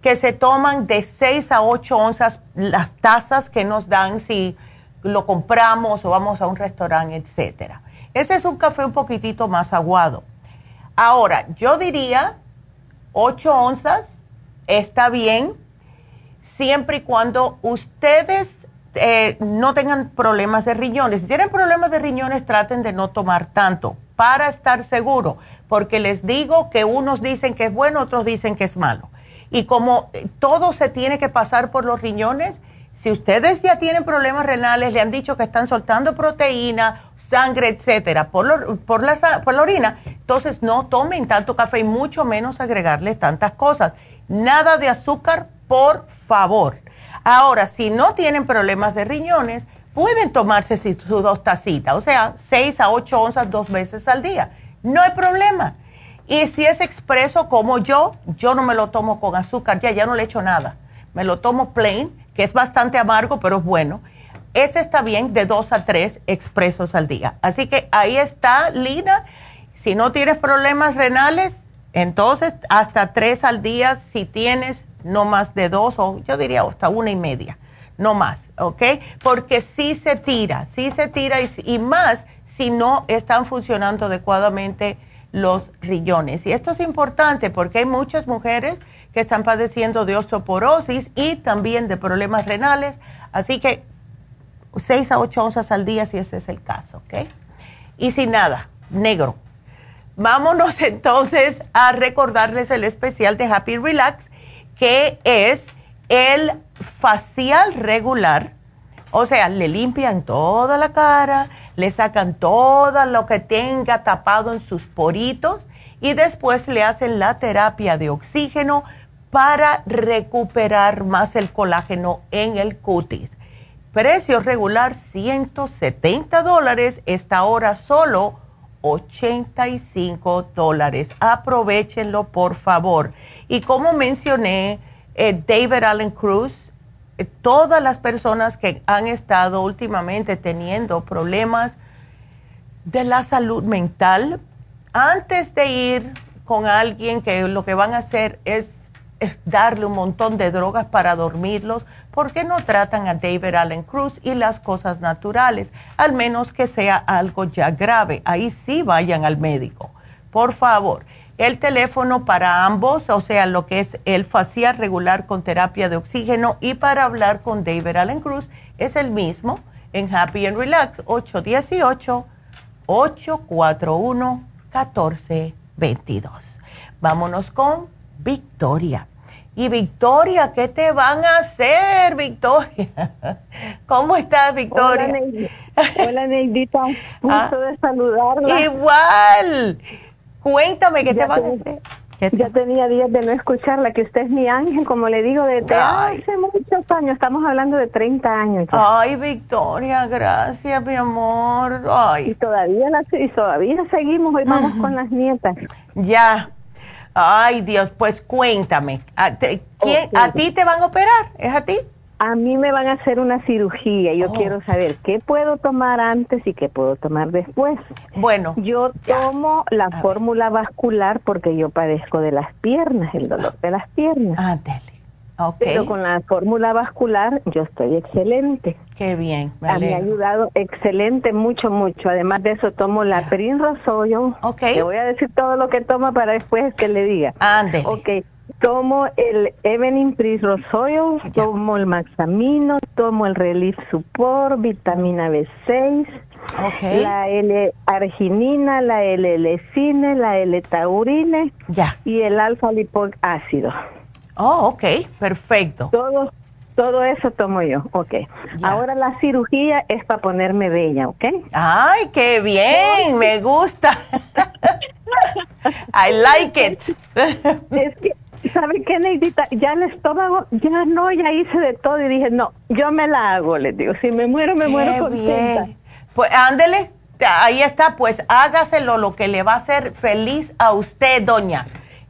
que se toman de 6 a 8 onzas las tazas que nos dan si lo compramos o vamos a un restaurante, etcétera. Ese es un café un poquitito más aguado. Ahora, yo diría 8 onzas está bien siempre y cuando ustedes eh, no tengan problemas de riñones. Si tienen problemas de riñones, traten de no tomar tanto para estar seguro porque les digo que unos dicen que es bueno, otros dicen que es malo. Y como todo se tiene que pasar por los riñones, si ustedes ya tienen problemas renales, le han dicho que están soltando proteína, sangre, etcétera, por, por, la, por la orina, entonces no tomen tanto café y mucho menos agregarles tantas cosas. Nada de azúcar, por favor. Ahora, si no tienen problemas de riñones, pueden tomarse sus dos tacitas, o sea, seis a ocho onzas dos veces al día no hay problema. Y si es expreso como yo, yo no me lo tomo con azúcar, ya, ya no le echo nada. Me lo tomo plain, que es bastante amargo, pero es bueno. Ese está bien de dos a tres expresos al día. Así que ahí está, Lina. Si no tienes problemas renales, entonces hasta tres al día, si tienes no más de dos, o yo diría hasta una y media, no más, ¿ok? Porque sí se tira, sí se tira y, y más si no están funcionando adecuadamente los riñones. Y esto es importante porque hay muchas mujeres que están padeciendo de osteoporosis y también de problemas renales. Así que 6 a 8 onzas al día si ese es el caso, ¿ok? Y sin nada, negro. Vámonos [laughs] entonces a recordarles el especial de Happy Relax, que es el facial regular. O sea, le limpian toda la cara, le sacan todo lo que tenga tapado en sus poritos y después le hacen la terapia de oxígeno para recuperar más el colágeno en el cutis. Precio regular 170 dólares, esta hora solo 85 dólares. Aprovechenlo por favor. Y como mencioné, eh, David Allen Cruz todas las personas que han estado últimamente teniendo problemas de la salud mental, antes de ir con alguien que lo que van a hacer es darle un montón de drogas para dormirlos, ¿por qué no tratan a David Allen Cruz y las cosas naturales? Al menos que sea algo ya grave. Ahí sí vayan al médico. Por favor. El teléfono para ambos, o sea, lo que es el facial regular con terapia de oxígeno y para hablar con David Allen Cruz es el mismo en Happy and Relax 818-841-1422. Vámonos con Victoria. Y Victoria, ¿qué te van a hacer, Victoria? [laughs] ¿Cómo estás, Victoria? Hola, Neidita. Ah. Gusto de saludarla. Igual. Cuéntame, ¿qué te van a hacer? Ya tenía días de no escucharla, que usted es mi ángel, como le digo, desde hace muchos años. Estamos hablando de 30 años. Ay, Victoria, gracias, mi amor. Ay. Y todavía, y todavía seguimos, hoy vamos con las nietas. Ya, Ay, Dios, pues cuéntame. ¿A, ¿quién, ¿A ti te van a operar? ¿Es a ti? A mí me van a hacer una cirugía. Yo oh. quiero saber qué puedo tomar antes y qué puedo tomar después. Bueno. Yo tomo la fórmula vascular porque yo padezco de las piernas, el dolor de las piernas. Ah, pero con la fórmula vascular yo estoy excelente. Qué bien, me, ha ayudado excelente, mucho, mucho. Además de eso tomo la Prin Rosollo. Ok. Le voy a decir todo lo que toma para después que le diga. Ande. Ok. Tomo el Evening Prin Rosollo, tomo el Maxamino, tomo el Relief Support, vitamina B6, okay. la L-arginina, la L-lecine, la L-taurine y el alfa lipoácido. Oh, ok, perfecto. Todo, todo eso tomo yo, ok. Ahora la cirugía es para ponerme bella, ¿ok? Ay, qué bien, me gusta. [laughs] I like it. es que, ¿sabe qué, Neidita? Ya el estómago, ya no, ya hice de todo y dije, no, yo me la hago, les digo, si me muero, me muero contenta. Bien. Pues ándele, ahí está, pues hágaselo lo que le va a hacer feliz a usted, doña.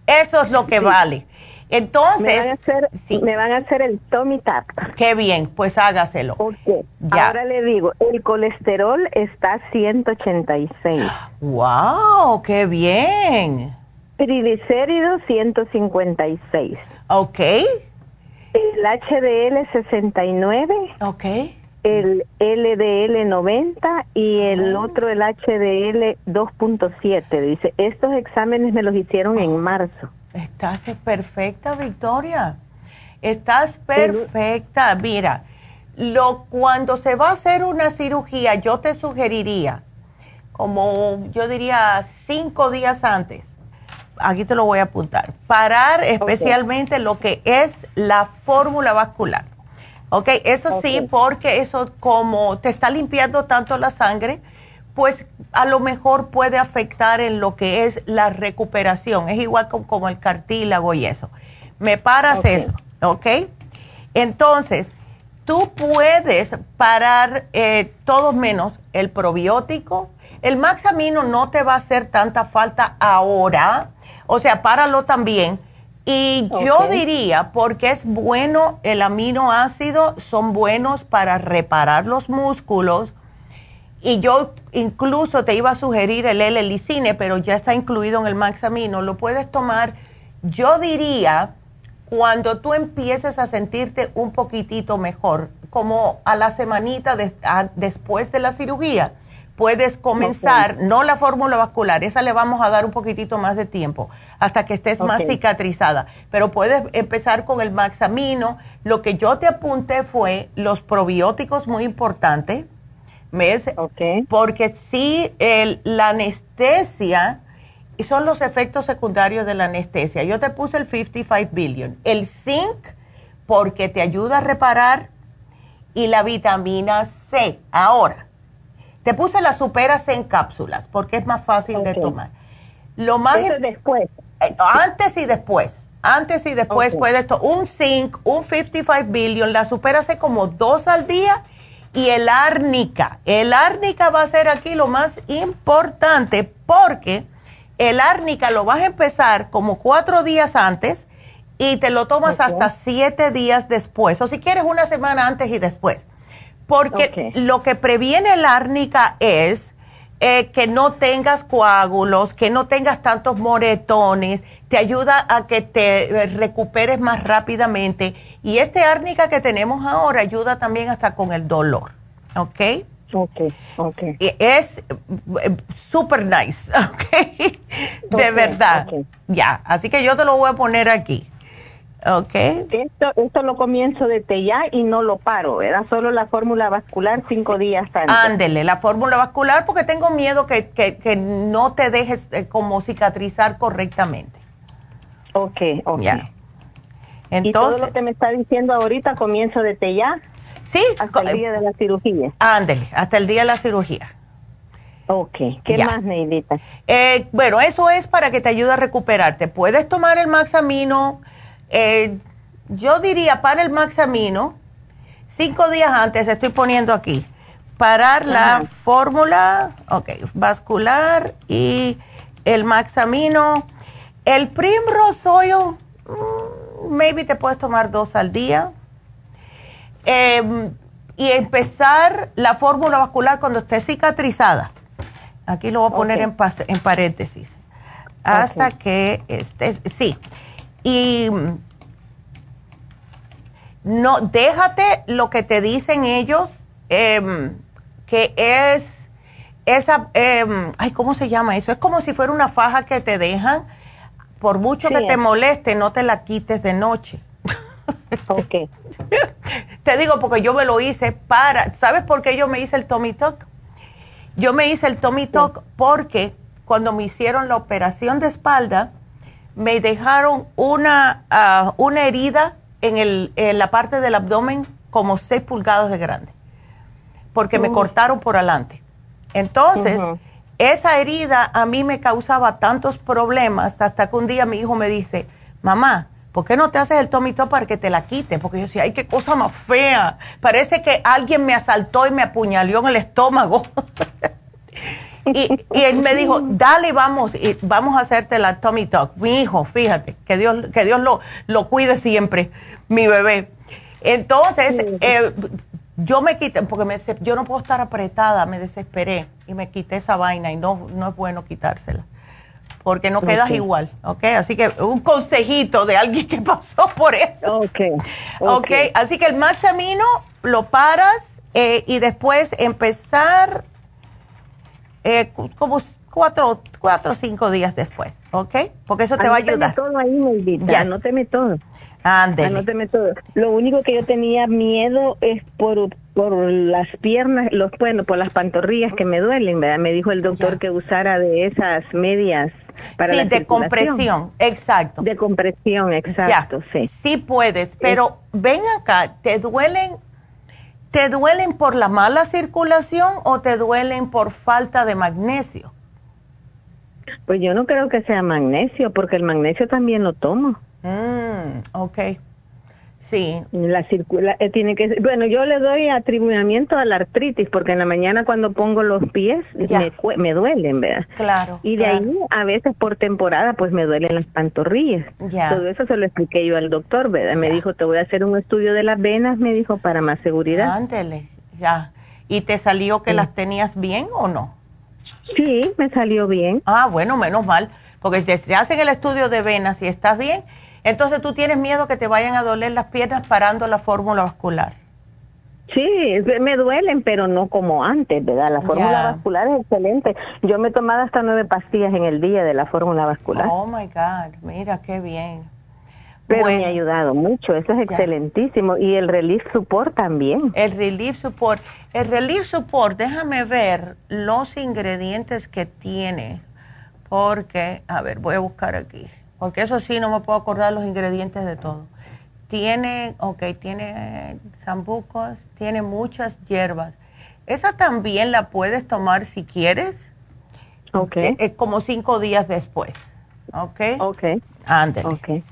Eso es lo que vale. Entonces, me van, a hacer, me van a hacer el Tommy Tap. Qué bien, pues hágaselo. Ok, ya. ahora le digo, el colesterol está 186. ¡Wow! ¡Qué bien! Triglicéridos 156. Ok. El HDL 69. Ok. El LDL 90 y el oh. otro, el HDL 2.7. Dice, estos exámenes me los hicieron en marzo. Estás perfecta, Victoria. Estás perfecta. Mira, lo, cuando se va a hacer una cirugía, yo te sugeriría, como yo diría cinco días antes, aquí te lo voy a apuntar, parar especialmente lo que es la fórmula vascular. ¿Ok? Eso sí, porque eso como te está limpiando tanto la sangre, pues a lo mejor puede afectar en lo que es la recuperación. Es igual como, el cartílago y eso. Me paras eso, ¿ok? Entonces, tú puedes parar eh, todo menos el probiótico. El maxamino no te va a hacer tanta falta ahora, o sea, páralo también. Y yo diría, porque es bueno el aminoácido, son buenos para reparar los músculos y yo incluso te iba a sugerir el L-licine, pero ya está incluido en el Maxamino. Lo puedes tomar, yo diría, cuando tú empieces a sentirte un poquitito mejor, como a la semanita después de la cirugía. Puedes comenzar, no la fórmula vascular, esa le vamos a dar un poquitito más de tiempo, hasta que estés más cicatrizada. Pero puedes empezar con el Maxamino. Lo que yo te apunté fue los probióticos muy importantes ¿Ves? Porque sí, el, la anestesia son los efectos secundarios de la anestesia. Yo te puse el 55 billion. El zinc, porque te ayuda a reparar, y la vitamina C. Ahora, te puse la superas en cápsulas, porque es más fácil de tomar. Lo más Eso después. Eh, antes y después. Antes y después puedes tomar un zinc, un 55 billion, la superas como dos al día y el árnica. El árnica va a ser aquí lo más importante porque el árnica lo vas a empezar como cuatro días antes y te lo tomas hasta siete días después. O si quieres una semana antes y después. Porque lo que previene el árnica es eh, que no tengas coágulos, que no tengas tantos moretones, te ayuda a que te eh, recuperes más rápidamente. Y este árnica que tenemos ahora ayuda también hasta con el dolor, ¿ok? Ok, ok. Es eh, super nice, [laughs] ¿ok? De verdad. Ya, así que yo te lo voy a poner aquí. Ok. Esto, esto lo comienzo desde ya y no lo paro, Era Solo la fórmula vascular cinco días antes. Ándele, la fórmula vascular porque tengo miedo que, que, no te dejes eh, como cicatrizar correctamente. Ok, ok. Ya. Entonces, ¿Y todo lo que me está diciendo ahorita comienzo desde ya? Sí. Hasta el día de la cirugía. Ándele, hasta el día de la cirugía. Ok, ¿qué más, Neidita? Eh, bueno, eso es para que te ayude a recuperarte. Puedes tomar el Maxamino eh, yo diría para el Maxamino, cinco días antes, estoy poniendo aquí, parar la fórmula, ok, vascular y el Maxamino. El Primrose Oil, mm, maybe te puedes tomar dos al día. Em, y empezar la fórmula vascular cuando esté cicatrizada. Aquí lo voy a poner en, en, paréntesis. Hasta que esté, sí. Y no, déjate lo que te dicen ellos, em, que es esa, eh, ay, ¿cómo se llama eso? Es como si fuera una faja que te dejan, por mucho que te moleste, no te la quites de noche. [laughs] Ok. te digo porque yo me lo hice para, ¿sabes por qué yo me hice el Tommy Talk? Yo me hice el Tommy Talk porque cuando me hicieron la operación de espalda, me dejaron una, ah, una herida en, el, en la parte del abdomen como 6 pulgadas de grande, porque me cortaron por adelante. Entonces, esa herida a mí me causaba tantos problemas hasta que un día mi hijo me dice, mamá, ¿por qué no te haces el tomito para que te la quite? Porque yo decía, ay, qué cosa más fea. Parece que alguien me asaltó y me apuñaló en el estómago. [laughs] Y, él me dijo, dale, vamos, y vamos a hacerte la Tommy Talk. Mi hijo, fíjate, que Dios, que Dios lo, lo cuide siempre, mi bebé. Entonces, eh, yo me quité, porque me, yo no puedo estar apretada, me desesperé y me quité esa vaina y no, no es bueno quitársela, porque no quedas igual, ¿ok? Así que un consejito de alguien que [laughs] pasó por eso. Ok. Ok, así que el maxamino lo paras eh, y después empezar eh, como cuatro, cuatro o cinco días después, ¿ok? Porque eso te va a ayudar. todo ahí, Neidita, anóteme todo. Ándele. Anóteme todo. Lo único que yo tenía miedo es por, por las piernas, los bueno, por las pantorrillas que me duelen, ¿verdad? Me dijo el doctor que usara de esas medias para sí, de compresión, exacto. De compresión, exacto, sí. Sí puedes, pero ven acá, ¿te duelen ¿Te duelen por la mala circulación o te duelen por falta de magnesio? Pues yo no creo que sea magnesio, porque el magnesio también lo tomo. Mm, ok. Sí. La circula, eh, tiene que bueno, yo le doy atribuimiento a la artritis porque en la mañana cuando pongo los pies me, duelen, ¿verdad? Claro. Y de ahí a veces por temporada pues me duelen las pantorrillas. Ya. Todo eso se lo expliqué yo al doctor, ¿verdad? Me dijo, "Te voy a hacer un estudio de las venas", me dijo, "para más seguridad." Ándele. Ya. ¿Y te salió que las tenías bien o no? Sí, me salió bien. Ah, bueno, menos mal, porque si te hacen el estudio de venas y estás bien, entonces tú tienes miedo que te vayan a doler las piernas parando la fórmula vascular. Sí, me duelen, pero no como antes, ¿verdad? La fórmula vascular es excelente. Yo me he tomado hasta nueve pastillas en el día de la fórmula vascular. Oh, my God, mira qué bien. Pero me ha ayudado mucho, eso es excelentísimo. Y el Relief Support también. El Relief Support. El Relief Support, déjame ver los ingredientes que tiene, porque, a ver, voy a buscar aquí porque eso sí no me puedo acordar los ingredientes de todo. Tiene, ok, tiene zambucos, tiene muchas hierbas. Esa también la puedes tomar si quieres. Ok. Es eh, eh, como cinco días después. Ok. Ok. Ándale. Ok.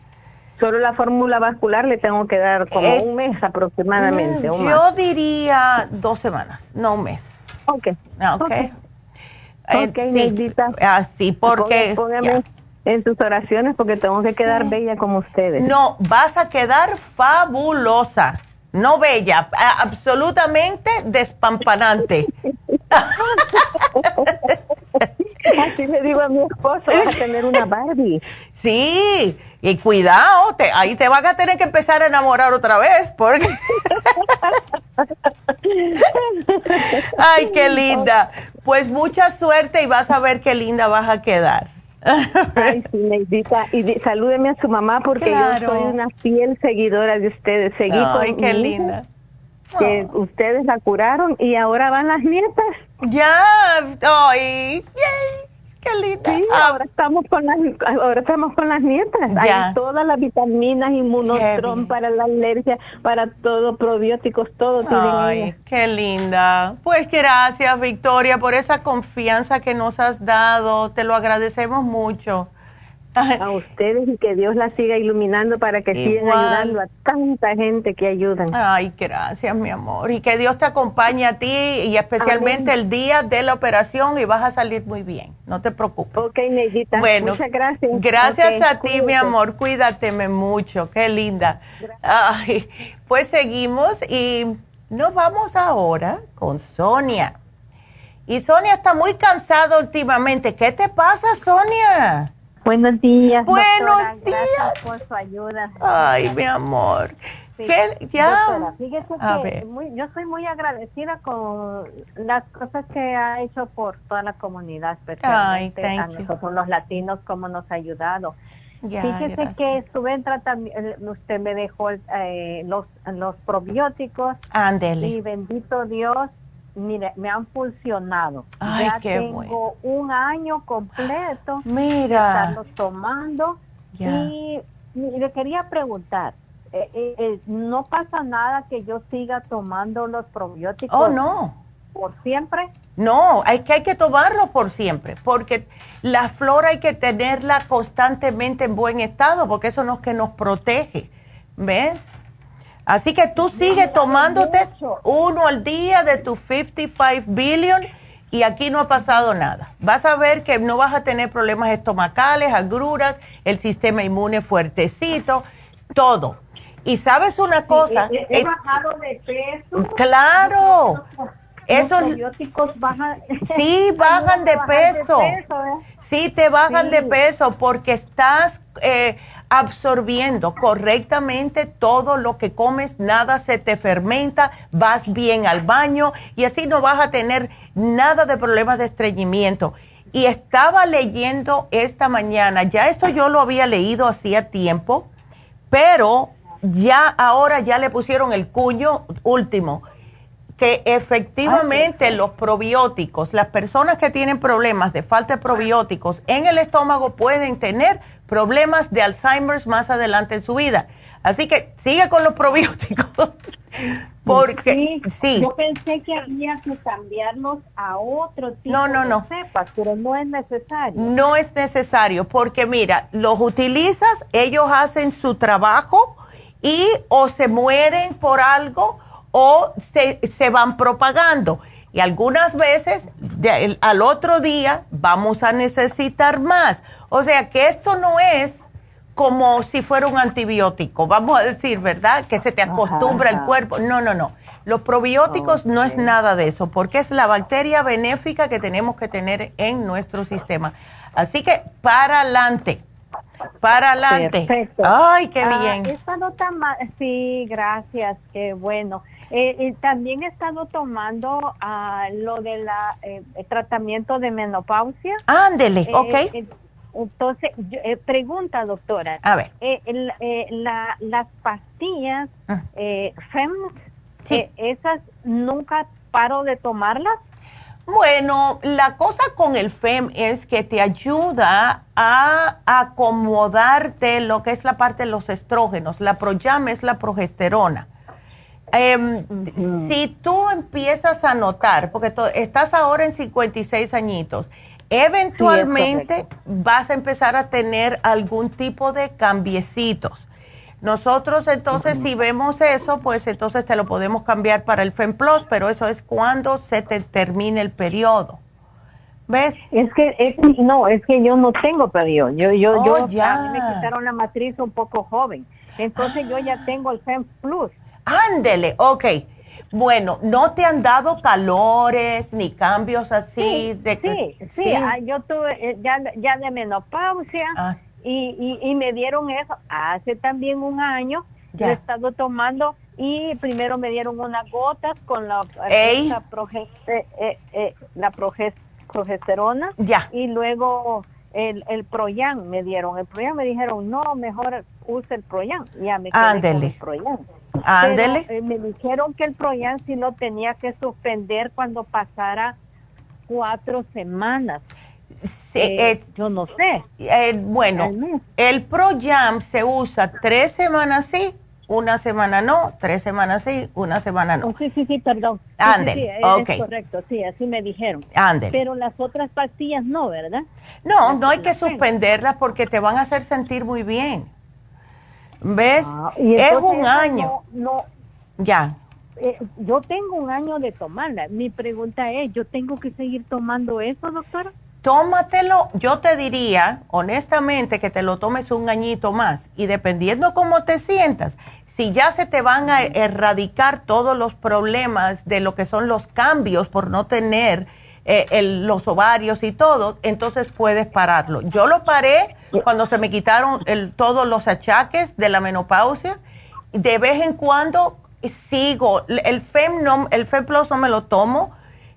Solo la fórmula vascular le tengo que dar como un mes aproximadamente. Mm, yo diría dos semanas, no un mes. Ok. Ah, ok. Ok, eh, Así, porque en sus oraciones porque tengo que quedar bella como ustedes. No, vas a quedar fabulosa. No bella, absolutamente despampanante. [laughs] Así le digo a mi esposo, vas a tener una Barbie. Sí, y cuidado, te, ahí te van a tener que empezar a enamorar otra vez, porque... [laughs] Ay, qué linda. Pues mucha suerte y vas a ver qué linda vas a quedar. Ay, [laughs] sí, Neidita. Y salúdeme a su mamá porque yo soy una fiel seguidora de ustedes. Seguí Ay, qué linda. Que ustedes la curaron y ahora van las nietas. Ya, ay, yay. Qué linda. Sí, ah. ahora estamos con las ahora estamos con las nietas. Hay todas las vitaminas, inmunotron para la alergia, para todo, probióticos, todo Ay, qué linda. Pues gracias, Victoria, por esa confianza que nos has dado. Te lo agradecemos mucho a ustedes y que Dios la siga iluminando para que sigan ayudando a tanta gente que ayudan. Ay, gracias, mi amor. Y que Dios te acompañe a ti y especialmente el día de la operación y vas a salir muy bien. No te preocupes. Ok, Neidita. Bueno, muchas gracias. Gracias a ti, mi amor. Cuídateme mucho. Qué linda. Ay, pues seguimos y nos vamos ahora con Sonia. Y Sonia está muy cansada últimamente. ¿Qué te pasa, Sonia? Buenos días. Buenos días. Gracias por su ayuda. Ay, mi amor. ¿Qué? Ya. fíjese que yo soy muy agradecida con las cosas que ha hecho por toda la comunidad, especialmente a nosotros los latinos, cómo nos ha ayudado. fíjese que estuve en tratamiento, usted me dejó eh, los, los probióticos. Ándele. Y bendito Dios, mire, me han funcionado. Ay, ya qué tengo un año completo Mira. de tomando. Y le quería preguntar, eh, eh, eh, ¿no pasa nada que yo siga tomando los probióticos? Oh, no. ¿Por siempre? No, hay que, hay que tomarlo por siempre, porque la flora hay que tenerla constantemente en buen estado, porque eso no es que nos protege, ¿ves? Así que tú sigues tomándote uno al día de tu 55 billion y aquí no ha pasado nada. Vas a ver que no vas a tener problemas estomacales, agruras, el sistema inmune fuertecito, todo. Y sabes una cosa. He, bajado de peso. Claro. Esos probióticos bajan. Sí, [laughs] bajan de peso. ¿eh? Sí, te bajan de peso porque estás eh, absorbiendo correctamente todo lo que comes, nada se te fermenta, vas bien al baño y así no vas a tener nada de problemas de estreñimiento. Y estaba leyendo esta mañana, ya esto yo lo había leído hacía tiempo, pero ya ahora ya le pusieron el cuño último, que efectivamente los probióticos, las personas que tienen problemas de falta de probióticos en el estómago pueden tener problemas de Alzheimer's más adelante en su vida. Así que sigue con los probióticos. [laughs] Porque sí, Yo pensé que había que cambiarlos a otro tipo no, no, no. de cepas, pero no es necesario. No es necesario porque mira, los utilizas, ellos hacen su trabajo y o se mueren por algo o se, se van propagando. Y algunas veces al otro día vamos a necesitar más. O sea que esto no es como si fuera un antibiótico, vamos a decir, ¿verdad? Que se te acostumbra el cuerpo. No, no, no. Los probióticos no es nada de eso, porque es la bacteria benéfica que tenemos que tener en nuestro sistema. Así que para adelante, para adelante. Perfecto. Ay, qué ah, bien. Esta nota sí, gracias, qué bueno. Eh, también he estado tomando ah, lo del eh, tratamiento de menopausia. Ándele, eh, ok. entonces, pregunta, doctora. A ver. las pastillas ah. FEM, ¿esas nunca paro de tomarlas? Bueno, la cosa con el FEM es que te ayuda a acomodarte lo que es la parte de los estrógenos. La Proyam es la progesterona. Em, si tú empiezas a notar, porque estás ahora en 56 añitos, eventualmente vas a empezar a tener algún tipo de cambiecitos. Nosotros entonces si vemos eso, pues entonces te lo podemos cambiar para el FEMPLOS, pero eso es cuando se te termine el periodo. ¿Ves? Es que no, es que yo no tengo periodo. Yo yo oh, yo ya. a mí me quitaron la matriz un poco joven. Entonces yo ya tengo el FEM Plus. Ándele, ok. Bueno, ¿no te han dado calores ni cambios así? Sí, de sí, sí, ah, yo tuve eh, ya, ya de menopausia ah. Y, y, me dieron eso hace también un año. Yo he estado tomando y primero me dieron unas gotas con la, la, eh, eh, la progesterona ya. y luego el, el Proyan me dieron. El Proyan me dijeron, no, mejor use el Proyan. Ya me quedé con el Proyan. Ándele. Eh, me dijeron que el Proyan sí lo tenía que suspender cuando pasara cuatro semanas. Eh, yo no sé. Eh, bueno, el Proyam se usa tres semanas sí, una semana no, tres semanas sí, una semana no. Oh, sí, sí, sí, perdón. Ándele, es correcto, sí, así me dijeron. Pero las otras pastillas no, ¿verdad? No, no hay que suspenderlas porque te van a hacer sentir muy bien. ¿Ves? Ah, es un año. No, ya. Eh, yo tengo un año de tomarla. Mi pregunta es, ¿yo tengo que seguir tomando eso, doctora? Tómatelo, yo te diría, honestamente, que te lo tomes un añito más y dependiendo cómo te sientas, si ya se te van a erradicar todos los problemas de lo que son los cambios por no tener eh, los ovarios y todo, entonces puedes pararlo. Yo lo paré cuando se me quitaron todos los achaques de la menopausia. De vez en cuando sigo, el FEM, no, el FEM no me lo tomo.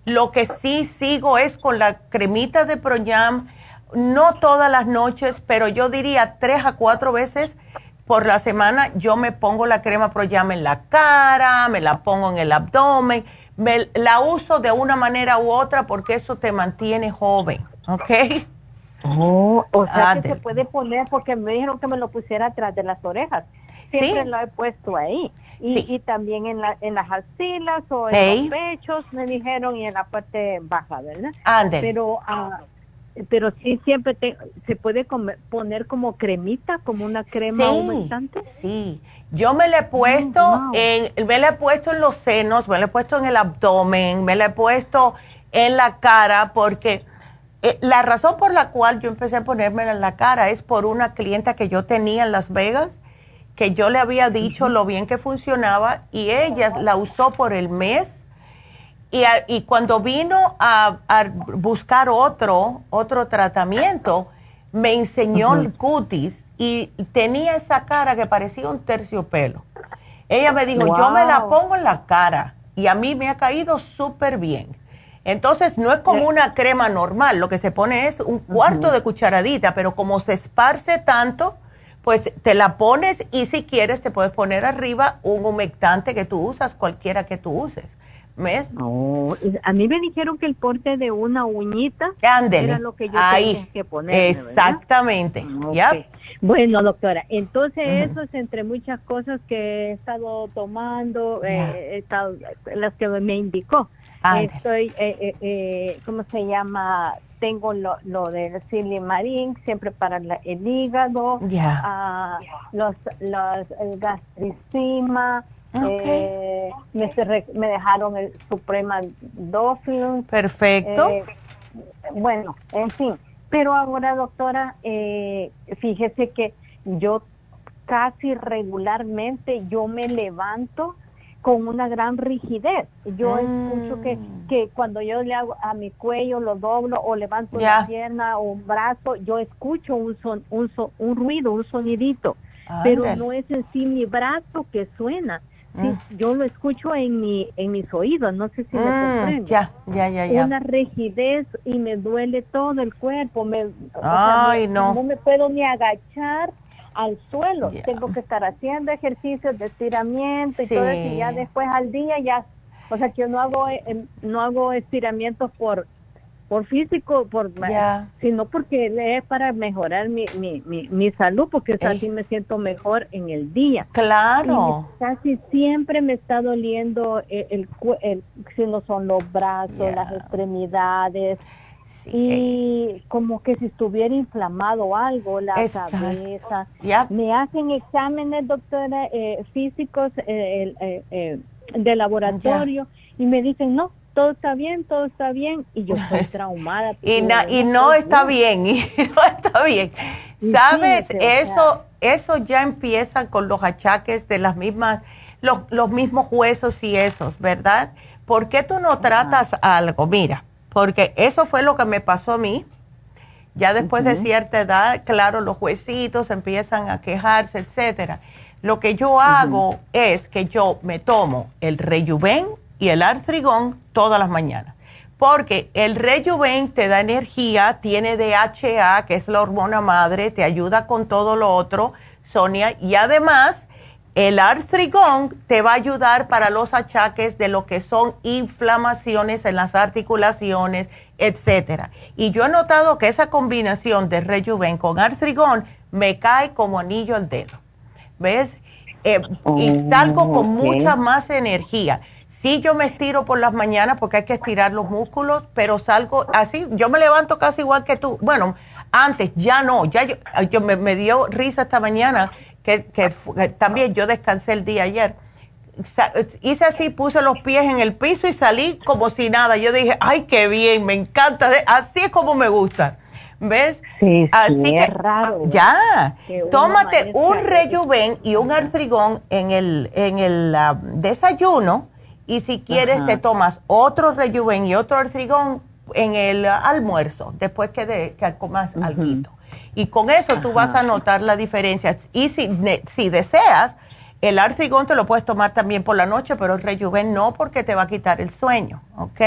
Lo que sí sigo es con la cremita de Proyam, no todas las noches, pero yo diría tres a cuatro veces por la semana yo me pongo la crema Proyam en la cara, me la pongo en el abdomen, me, la uso de una manera u otra porque eso te mantiene joven, ¿ok? Oh, o sea que se puede poner, porque me dijeron que me lo pusiera atrás de las orejas. Siempre lo he puesto ahí. Y, y también en, la, en las axilas o en los pechos, me dijeron, y en la parte baja, ¿verdad? Pero, ah, pero sí, siempre se puede poner como cremita, como una crema aumentante. Sí, yo me la he puesto, oh, en, me la he puesto en los senos, me la he puesto en el abdomen, me la he puesto en la cara, porque eh, la razón por la cual yo empecé a ponérmela en la cara es por una clienta que yo tenía en Las Vegas, que yo le había dicho lo bien que funcionaba y ella la usó por el mes. Y, cuando vino a, buscar otro, otro tratamiento, me enseñó el cutis y tenía esa cara que parecía un terciopelo. Ella me dijo, yo me la pongo en la cara y a mí me ha caído súper bien. Entonces, no es como una crema normal, lo que se pone es un cuarto de cucharadita, pero como se esparce tanto, pues te la pones y si quieres te puedes poner arriba un humectante que tú usas, cualquiera que tú uses. ¿Ves? a mí me dijeron que el porte de una uñita era lo que yo tenía que poner. Exactamente. Bueno, doctora, entonces eso es entre muchas cosas que he estado tomando, eh, las que me indicó. Estoy, eh, eh, eh, ¿cómo se llama? Tengo lo, lo del silimarín, siempre para el hígado, ah, los, los, el gastricima, eh, me, me, dejaron el Suprema Dofilum. Perfecto. bueno, en fin. Pero ahora, doctora, fíjese que yo casi regularmente yo me levanto con una gran rigidez. Yo escucho que, mm. que cuando yo le hago a mi cuello, lo doblo o levanto la pierna o un brazo, yo escucho un, son, un, un ruido, un sonidito, pero no es en sí mi brazo que suena. Mm. yo lo escucho en mi en mis oídos, no sé si me mm, comprende. Ya, ya, ya, ya. Una rigidez y me duele todo el cuerpo, me, Ay, no. no me puedo ni agachar al suelo. Tengo que estar haciendo ejercicios de estiramiento y todo eso. Y ya después al día ya, o sea que yo no hago, eh, em, no hago estiramientos por por físico, por sino porque es para mejorar mi, mi, mi, salud, porque así me siento mejor en el día. Claro. casi siempre me está doliendo el, el, el, si no son los brazos, las extremidades, y como que si estuviera inflamado algo, la cabeza. Me hacen exámenes, doctora, eh, físicos eh, eh, de laboratorio y me dicen, no, todo está bien, todo está bien, y yo estoy [laughs] traumada. y, [laughs] y no está bien, y no está bien. ¿Sabes? eso, eso ya empieza con los achaques de las mismas los, los mismos huesos y esos, ¿verdad? ¿Por qué tú no tratas algo? Mira, porque eso fue lo que me pasó a mí. Ya después de cierta edad, claro, los huesitos empiezan a quejarse, etcétera. Lo que yo hago es que yo me tomo el rejuven y el artrigón todas las mañanas. Porque el rejuven te da energía, tiene DHA, que es la hormona madre, te ayuda con todo lo otro, Sonia, y además el artrigón te va a ayudar para los achaques de lo que son inflamaciones en las articulaciones, etcétera. Y yo he notado que esa combinación de rejuven con artrigón me cae como anillo al dedo. ¿Ves? Eh, y oh, salgo con mucha más energía. Sí, yo me estiro por las mañanas porque hay que estirar los músculos, pero salgo así, yo me levanto casi igual que tú. Bueno, antes ya no, ya yo, me dio risa esta mañana que, también yo descansé el día ayer. Hice así, puse los pies en el piso y salí como si nada. Yo dije, ay, qué bien, me encanta, así es como me gusta. ¿Ves? Sí, así que, raro. Ya, tómate un rejuven y un artrigón en el, en el ah, desayuno y si quieres te tomas otro rejuven y otro artrigón en el almuerzo, después que, de, que comas algo. Y con eso tú vas a notar la diferencia. Y si, si deseas, el artrigón te lo puedes tomar también por la noche, pero el rejuven no porque te va a quitar el sueño, ¿ok?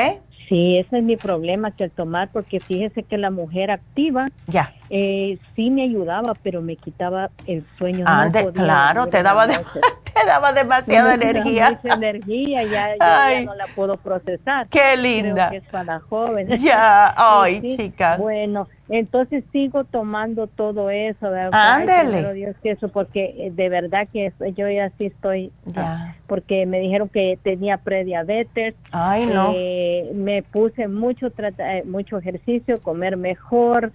Sí, ese es mi problema, que al tomar, porque fíjese que la mujer activa, ya. Eh, sí me ayudaba, pero me quitaba el sueño. claro, te daba, [laughs] te daba demasiada [laughs] energía. Mucha energía, ya, ya, no la puedo procesar. Qué linda. Creo que es para jóvenes. Ya, [laughs] ay, chica. Bueno, entonces sigo tomando todo eso, ¿verdad? Ándele. Dios que eso, porque eh, de verdad que yo ya sí estoy, ya. porque me dijeron que tenía prediabetes. Ay, no. Eh, me puse mucho, eh, mucho ejercicio, comer mejor,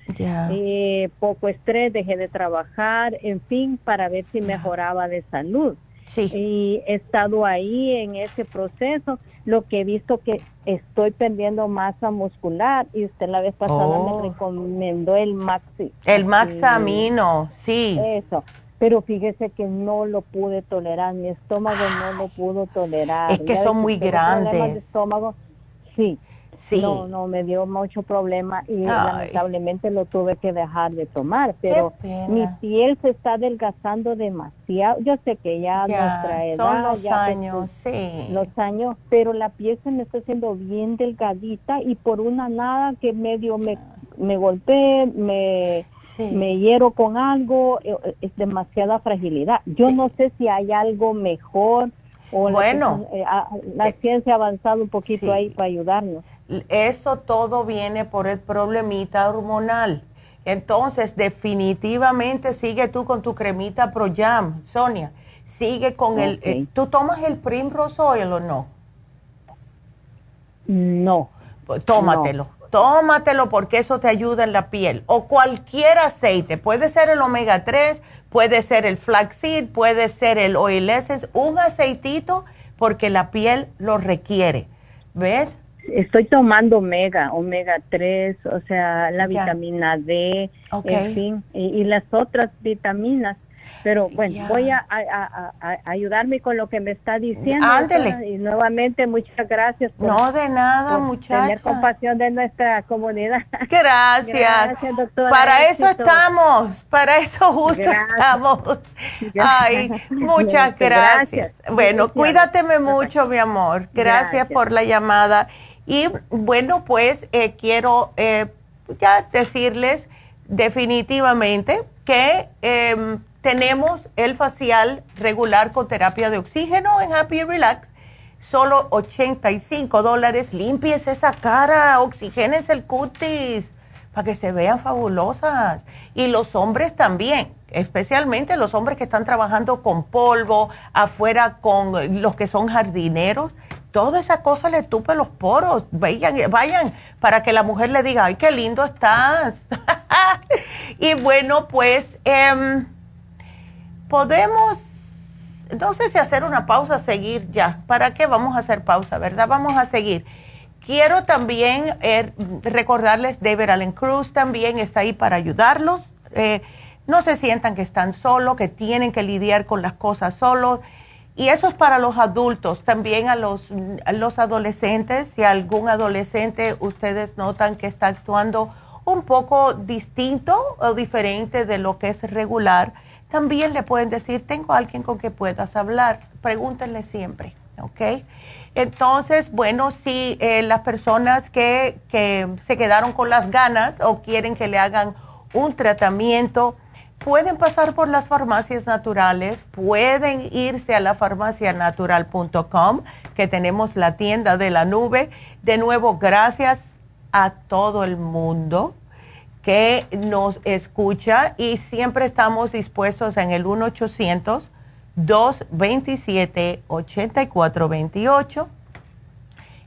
poco estrés, dejé de trabajar, en fin, para ver si mejoraba de salud. Sí. Y he estado ahí en ese proceso lo que he visto que estoy perdiendo masa muscular y usted la vez pasada me oh. recomendó el maxi. El maxamino, sí. Eso. Pero fíjese que no lo pude tolerar, mi estómago no lo pudo tolerar. Es que son muy grandes. estómago, sí. No, no, me dio mucho problema y lamentablemente lo tuve que dejar de tomar, pero mi piel se está adelgazando demasiado. Yo sé que ya, nuestra edad... Son los años, sí. Los años, pero la piel se me está haciendo bien delgadita y por una nada que medio me, me golpeé, me, me hiero con algo, eh, es demasiada fragilidad. Yo no sé si hay algo mejor o bueno, la, eh, la ciencia ha avanzado un poquito ahí para ayudarnos. Eso todo viene por el problemita hormonal. Entonces, definitivamente sigue tú con tu cremita Pro Jam, Sonia. Sigue con el... Eh, ¿Tú tomas el Primrose Oil o no? No. Pues tómatelo. Tómatelo porque eso te ayuda en la piel. O cualquier aceite. Puede ser el omega 3, puede ser el flaxseed, puede ser el oil essence. Un aceitito porque la piel lo requiere. ¿Ves? Estoy tomando omega, omega 3, o sea, la vitamina D, en fin, y, las otras vitaminas. Pero bueno, voy a, ayudarme con lo que me está diciendo. Ándele. Y nuevamente, muchas gracias. Por, no, de nada, muchachos. Tener compasión de nuestra comunidad. [laughs] Gracias. gracias doctora. Para eso estamos, para eso justo estamos. [laughs] Ay, muchas gracias. Bueno, cuídateme mucho, mi amor. gracias. por la llamada. Y bueno, pues eh, quiero eh, ya decirles definitivamente que em, tenemos el facial regular con terapia de oxígeno en Happy Relax. Solo 85 dólares. Limpies esa cara, oxigénese el cutis para que se vean fabulosas. Y los hombres también, especialmente los hombres que están trabajando con polvo, afuera con los que son jardineros toda esa cosa le tupe los poros. Vayan, vayan para que la mujer le diga, ay, qué lindo estás. [laughs] y bueno, pues em, podemos, no sé si hacer una pausa, seguir ya. ¿Para qué vamos a hacer pausa, verdad? Vamos a seguir. Quiero también eh, recordarles, David Allen Cruz también está ahí para ayudarlos. Eh, no se sientan que están solos, que tienen que lidiar con las cosas solos Y eso es para los adultos, también a los, los adolescentes, si algún adolescente ustedes notan que está actuando un poco distinto o diferente de lo que es regular, también le pueden decir, tengo alguien con que puedas hablar, pregúntenle siempre, ¿ok? Entonces, bueno, si eh, las personas que, que se quedaron con las ganas o quieren que le hagan un tratamiento, pueden pasar por las farmacias naturales, pueden irse a la farmacianatural.com, que tenemos la tienda de la nube. De nuevo, gracias a todo el mundo que nos escucha y siempre estamos dispuestos en el 1-800-227-8428.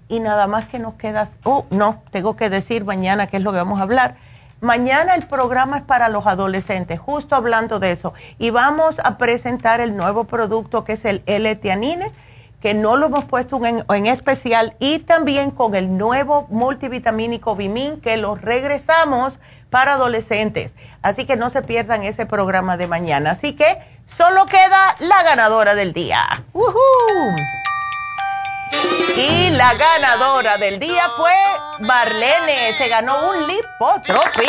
Y nada más que nos queda, oh, no, tengo que decir mañana qué es lo que vamos a hablar Mañana el programa es para los adolescentes, justo hablando de eso. Y vamos a presentar el nuevo producto que es el L-Tianine, que no lo hemos puesto en, especial, y también con el nuevo multivitamínico Bimin, que lo regresamos para adolescentes. Así que no se pierdan ese programa de mañana. Así que solo queda la ganadora del día. Y la ganadora del día fue Marlene. Se ganó un lipotropin.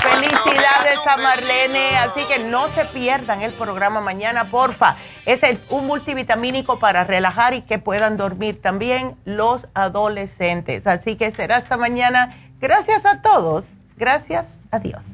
Felicidades a Marlene. Así que no se pierdan el programa mañana, porfa. Es un multivitamínico para relajar y que puedan dormir también los adolescentes. Así que será hasta mañana. Gracias a todos. Gracias. Adiós.